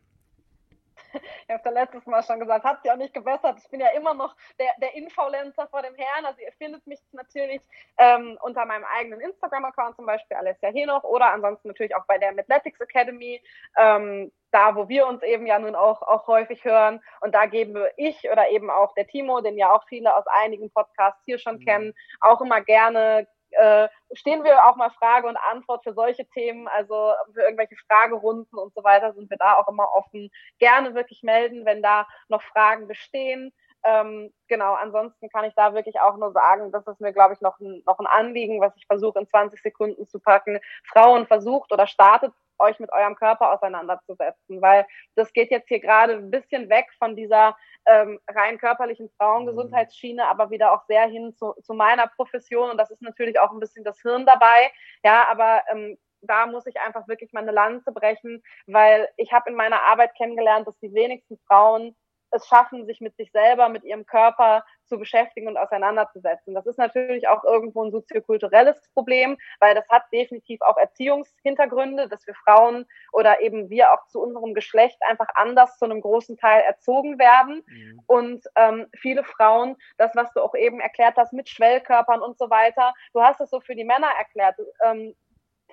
Ich habe da letztes Mal schon gesagt, hat sich auch nicht gebessert. Ich bin ja immer noch der, der Influencer vor dem Herrn. Also ihr findet mich natürlich ähm, unter meinem eigenen Instagram-Account zum Beispiel, Alessia Henoch, oder ansonsten natürlich auch bei der Athletics Academy, ähm, da wo wir uns eben ja nun auch, auch häufig hören. Und da geben ich oder eben auch der Timo, den ja auch viele aus einigen Podcasts hier schon mhm. kennen, auch immer gerne äh, stehen wir auch mal Frage und Antwort für solche Themen, also für irgendwelche Fragerunden und so weiter, sind wir da auch immer offen. Gerne wirklich melden, wenn da noch Fragen bestehen. Ähm, genau, ansonsten kann ich da wirklich auch nur sagen, das ist mir, glaube ich, noch ein, noch ein Anliegen, was ich versuche in 20 Sekunden zu packen. Frauen versucht oder startet euch mit eurem Körper auseinanderzusetzen, weil das geht jetzt hier gerade ein bisschen weg von dieser ähm, rein körperlichen Frauengesundheitsschiene, aber wieder auch sehr hin zu, zu meiner Profession. Und das ist natürlich auch ein bisschen das Hirn dabei, ja, aber ähm, da muss ich einfach wirklich meine Lanze brechen, weil ich habe in meiner Arbeit kennengelernt, dass die wenigsten Frauen es schaffen, sich mit sich selber, mit ihrem Körper zu beschäftigen und auseinanderzusetzen. Das ist natürlich auch irgendwo ein soziokulturelles Problem, weil das hat definitiv auch Erziehungshintergründe, dass wir Frauen oder eben wir auch zu unserem Geschlecht einfach anders zu einem großen Teil erzogen werden. Mhm. Und ähm, viele Frauen, das, was du auch eben erklärt hast mit Schwellkörpern und so weiter, du hast es so für die Männer erklärt. Ähm,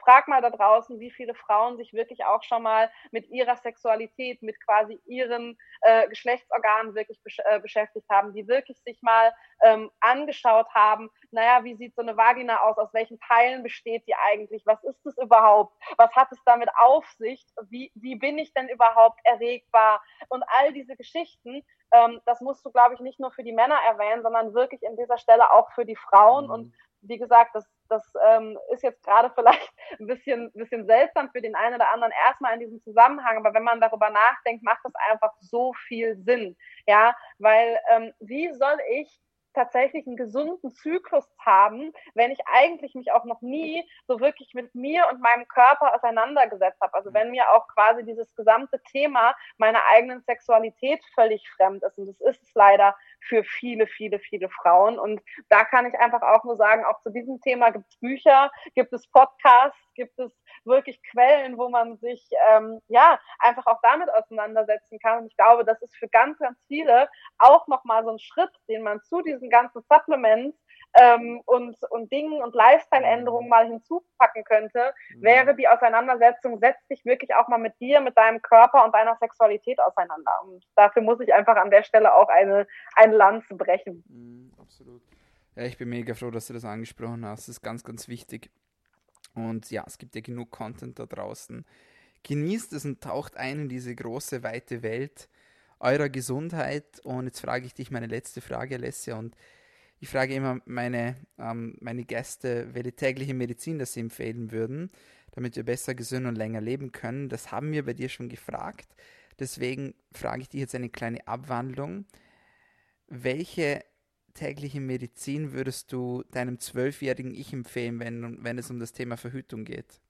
frag mal da draußen, wie viele Frauen sich wirklich auch schon mal mit ihrer Sexualität, mit quasi ihren äh, Geschlechtsorganen wirklich besch äh, beschäftigt haben, die wirklich sich mal ähm, angeschaut haben, naja, wie sieht so eine Vagina aus, aus welchen Teilen besteht die eigentlich, was ist es überhaupt, was hat es damit auf sich, wie, wie bin ich denn überhaupt erregbar und all diese Geschichten, ähm, das musst du, glaube ich, nicht nur für die Männer erwähnen, sondern wirklich in dieser Stelle auch für die Frauen mhm. und wie gesagt, das, das ähm, ist jetzt gerade vielleicht ein bisschen, bisschen seltsam für den einen oder anderen erstmal in diesem Zusammenhang, aber wenn man darüber nachdenkt, macht das einfach so viel Sinn. Ja, weil ähm, wie soll ich tatsächlich einen gesunden Zyklus haben, wenn ich eigentlich mich auch noch nie so wirklich mit mir und meinem Körper auseinandergesetzt habe. Also wenn mir auch quasi dieses gesamte Thema meiner eigenen Sexualität völlig fremd ist. Und das ist es leider für viele, viele, viele Frauen. Und da kann ich einfach auch nur sagen, auch zu diesem Thema gibt es Bücher, gibt es Podcasts, gibt es wirklich Quellen, wo man sich ähm, ja einfach auch damit auseinandersetzen kann. Und ich glaube, das ist für ganz, ganz viele auch nochmal so ein Schritt, den man zu diesen ganzen Supplements ähm, und, und Dingen und Lifestyle-Änderungen mal hinzupacken könnte, mhm. wäre die Auseinandersetzung, setz dich wirklich auch mal mit dir, mit deinem Körper und deiner Sexualität auseinander. Und dafür muss ich einfach an der Stelle auch eine, eine Lanze brechen. Mhm, absolut. Ja, ich bin mega froh, dass du das angesprochen hast. Das ist ganz, ganz wichtig. Und ja, es gibt ja genug Content da draußen. Genießt es und taucht ein in diese große, weite Welt eurer Gesundheit. Und jetzt frage ich dich meine letzte Frage, Alessia. Und ich frage immer meine, ähm, meine Gäste, welche tägliche Medizin das sie empfehlen würden, damit wir besser, gesund und länger leben können. Das haben wir bei dir schon gefragt. Deswegen frage ich dich jetzt eine kleine Abwandlung. Welche tägliche Medizin würdest du deinem zwölfjährigen Ich empfehlen, wenn, wenn es um das Thema Verhütung geht?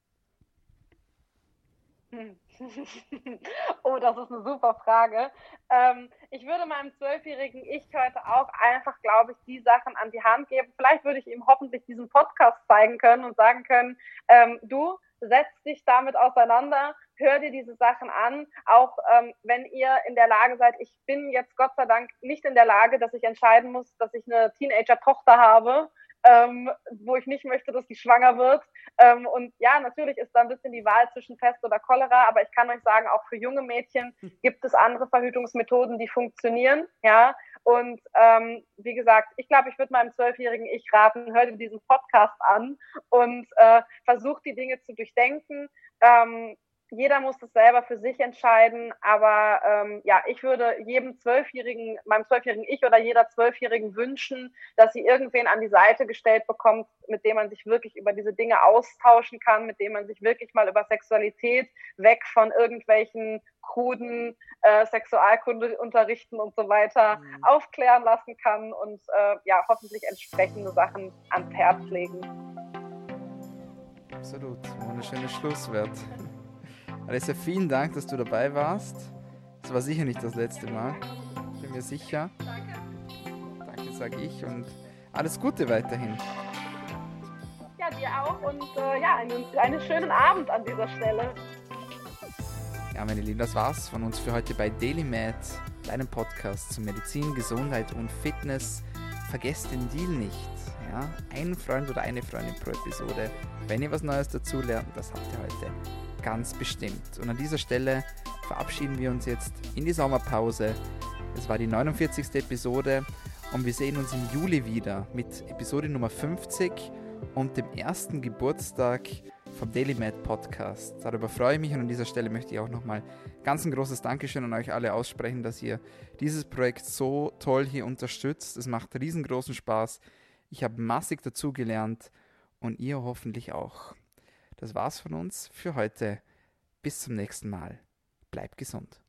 oh, das ist eine super Frage. Ähm, ich würde meinem zwölfjährigen Ich heute auch einfach, glaube ich, die Sachen an die Hand geben. Vielleicht würde ich ihm hoffentlich diesen Podcast zeigen können und sagen können, ähm, du setz dich damit auseinander, hör dir diese Sachen an, auch ähm, wenn ihr in der Lage seid, ich bin jetzt Gott sei Dank nicht in der Lage, dass ich entscheiden muss, dass ich eine Teenager-Tochter habe, ähm, wo ich nicht möchte, dass sie schwanger wird. Ähm, und ja, natürlich ist da ein bisschen die Wahl zwischen Pest oder Cholera, aber ich kann euch sagen, auch für junge Mädchen gibt es andere Verhütungsmethoden, die funktionieren. Ja, und ähm, wie gesagt, ich glaube, ich würde meinem zwölfjährigen Ich raten, hör dir diesen Podcast an und äh, versuch die Dinge zu durchdenken. Ähm, jeder muss das selber für sich entscheiden, aber ähm, ja, ich würde jedem Zwölfjährigen, meinem zwölfjährigen Ich oder jeder Zwölfjährigen wünschen, dass sie irgendwen an die Seite gestellt bekommt, mit dem man sich wirklich über diese Dinge austauschen kann, mit dem man sich wirklich mal über Sexualität weg von irgendwelchen kruden äh, Sexualkundeunterrichten und so weiter mhm. aufklären lassen kann und äh, ja, hoffentlich entsprechende Sachen ans Herz legen. Absolut. Wunderschönes Schlusswort. Alessa, vielen Dank, dass du dabei warst. Das war sicher nicht das letzte Mal. Bin mir sicher. Danke. Danke, sage ich. Und alles Gute weiterhin. Ja, dir auch. Und äh, ja, einen, einen schönen Abend an dieser Stelle. Ja, meine Lieben, das war's von uns für heute bei DailyMed, deinem Podcast zu Medizin, Gesundheit und Fitness. Vergesst den Deal nicht. Ja? Ein Freund oder eine Freundin pro Episode. Wenn ihr was Neues dazu lernt, das habt ihr heute ganz bestimmt. Und an dieser Stelle verabschieden wir uns jetzt in die Sommerpause. Es war die 49. Episode und wir sehen uns im Juli wieder mit Episode Nummer 50 und dem ersten Geburtstag vom Daily Mad Podcast. Darüber freue ich mich und an dieser Stelle möchte ich auch nochmal ganz ein großes Dankeschön an euch alle aussprechen, dass ihr dieses Projekt so toll hier unterstützt. Es macht riesengroßen Spaß. Ich habe massig dazugelernt und ihr hoffentlich auch. Das war's von uns für heute. Bis zum nächsten Mal. Bleibt gesund.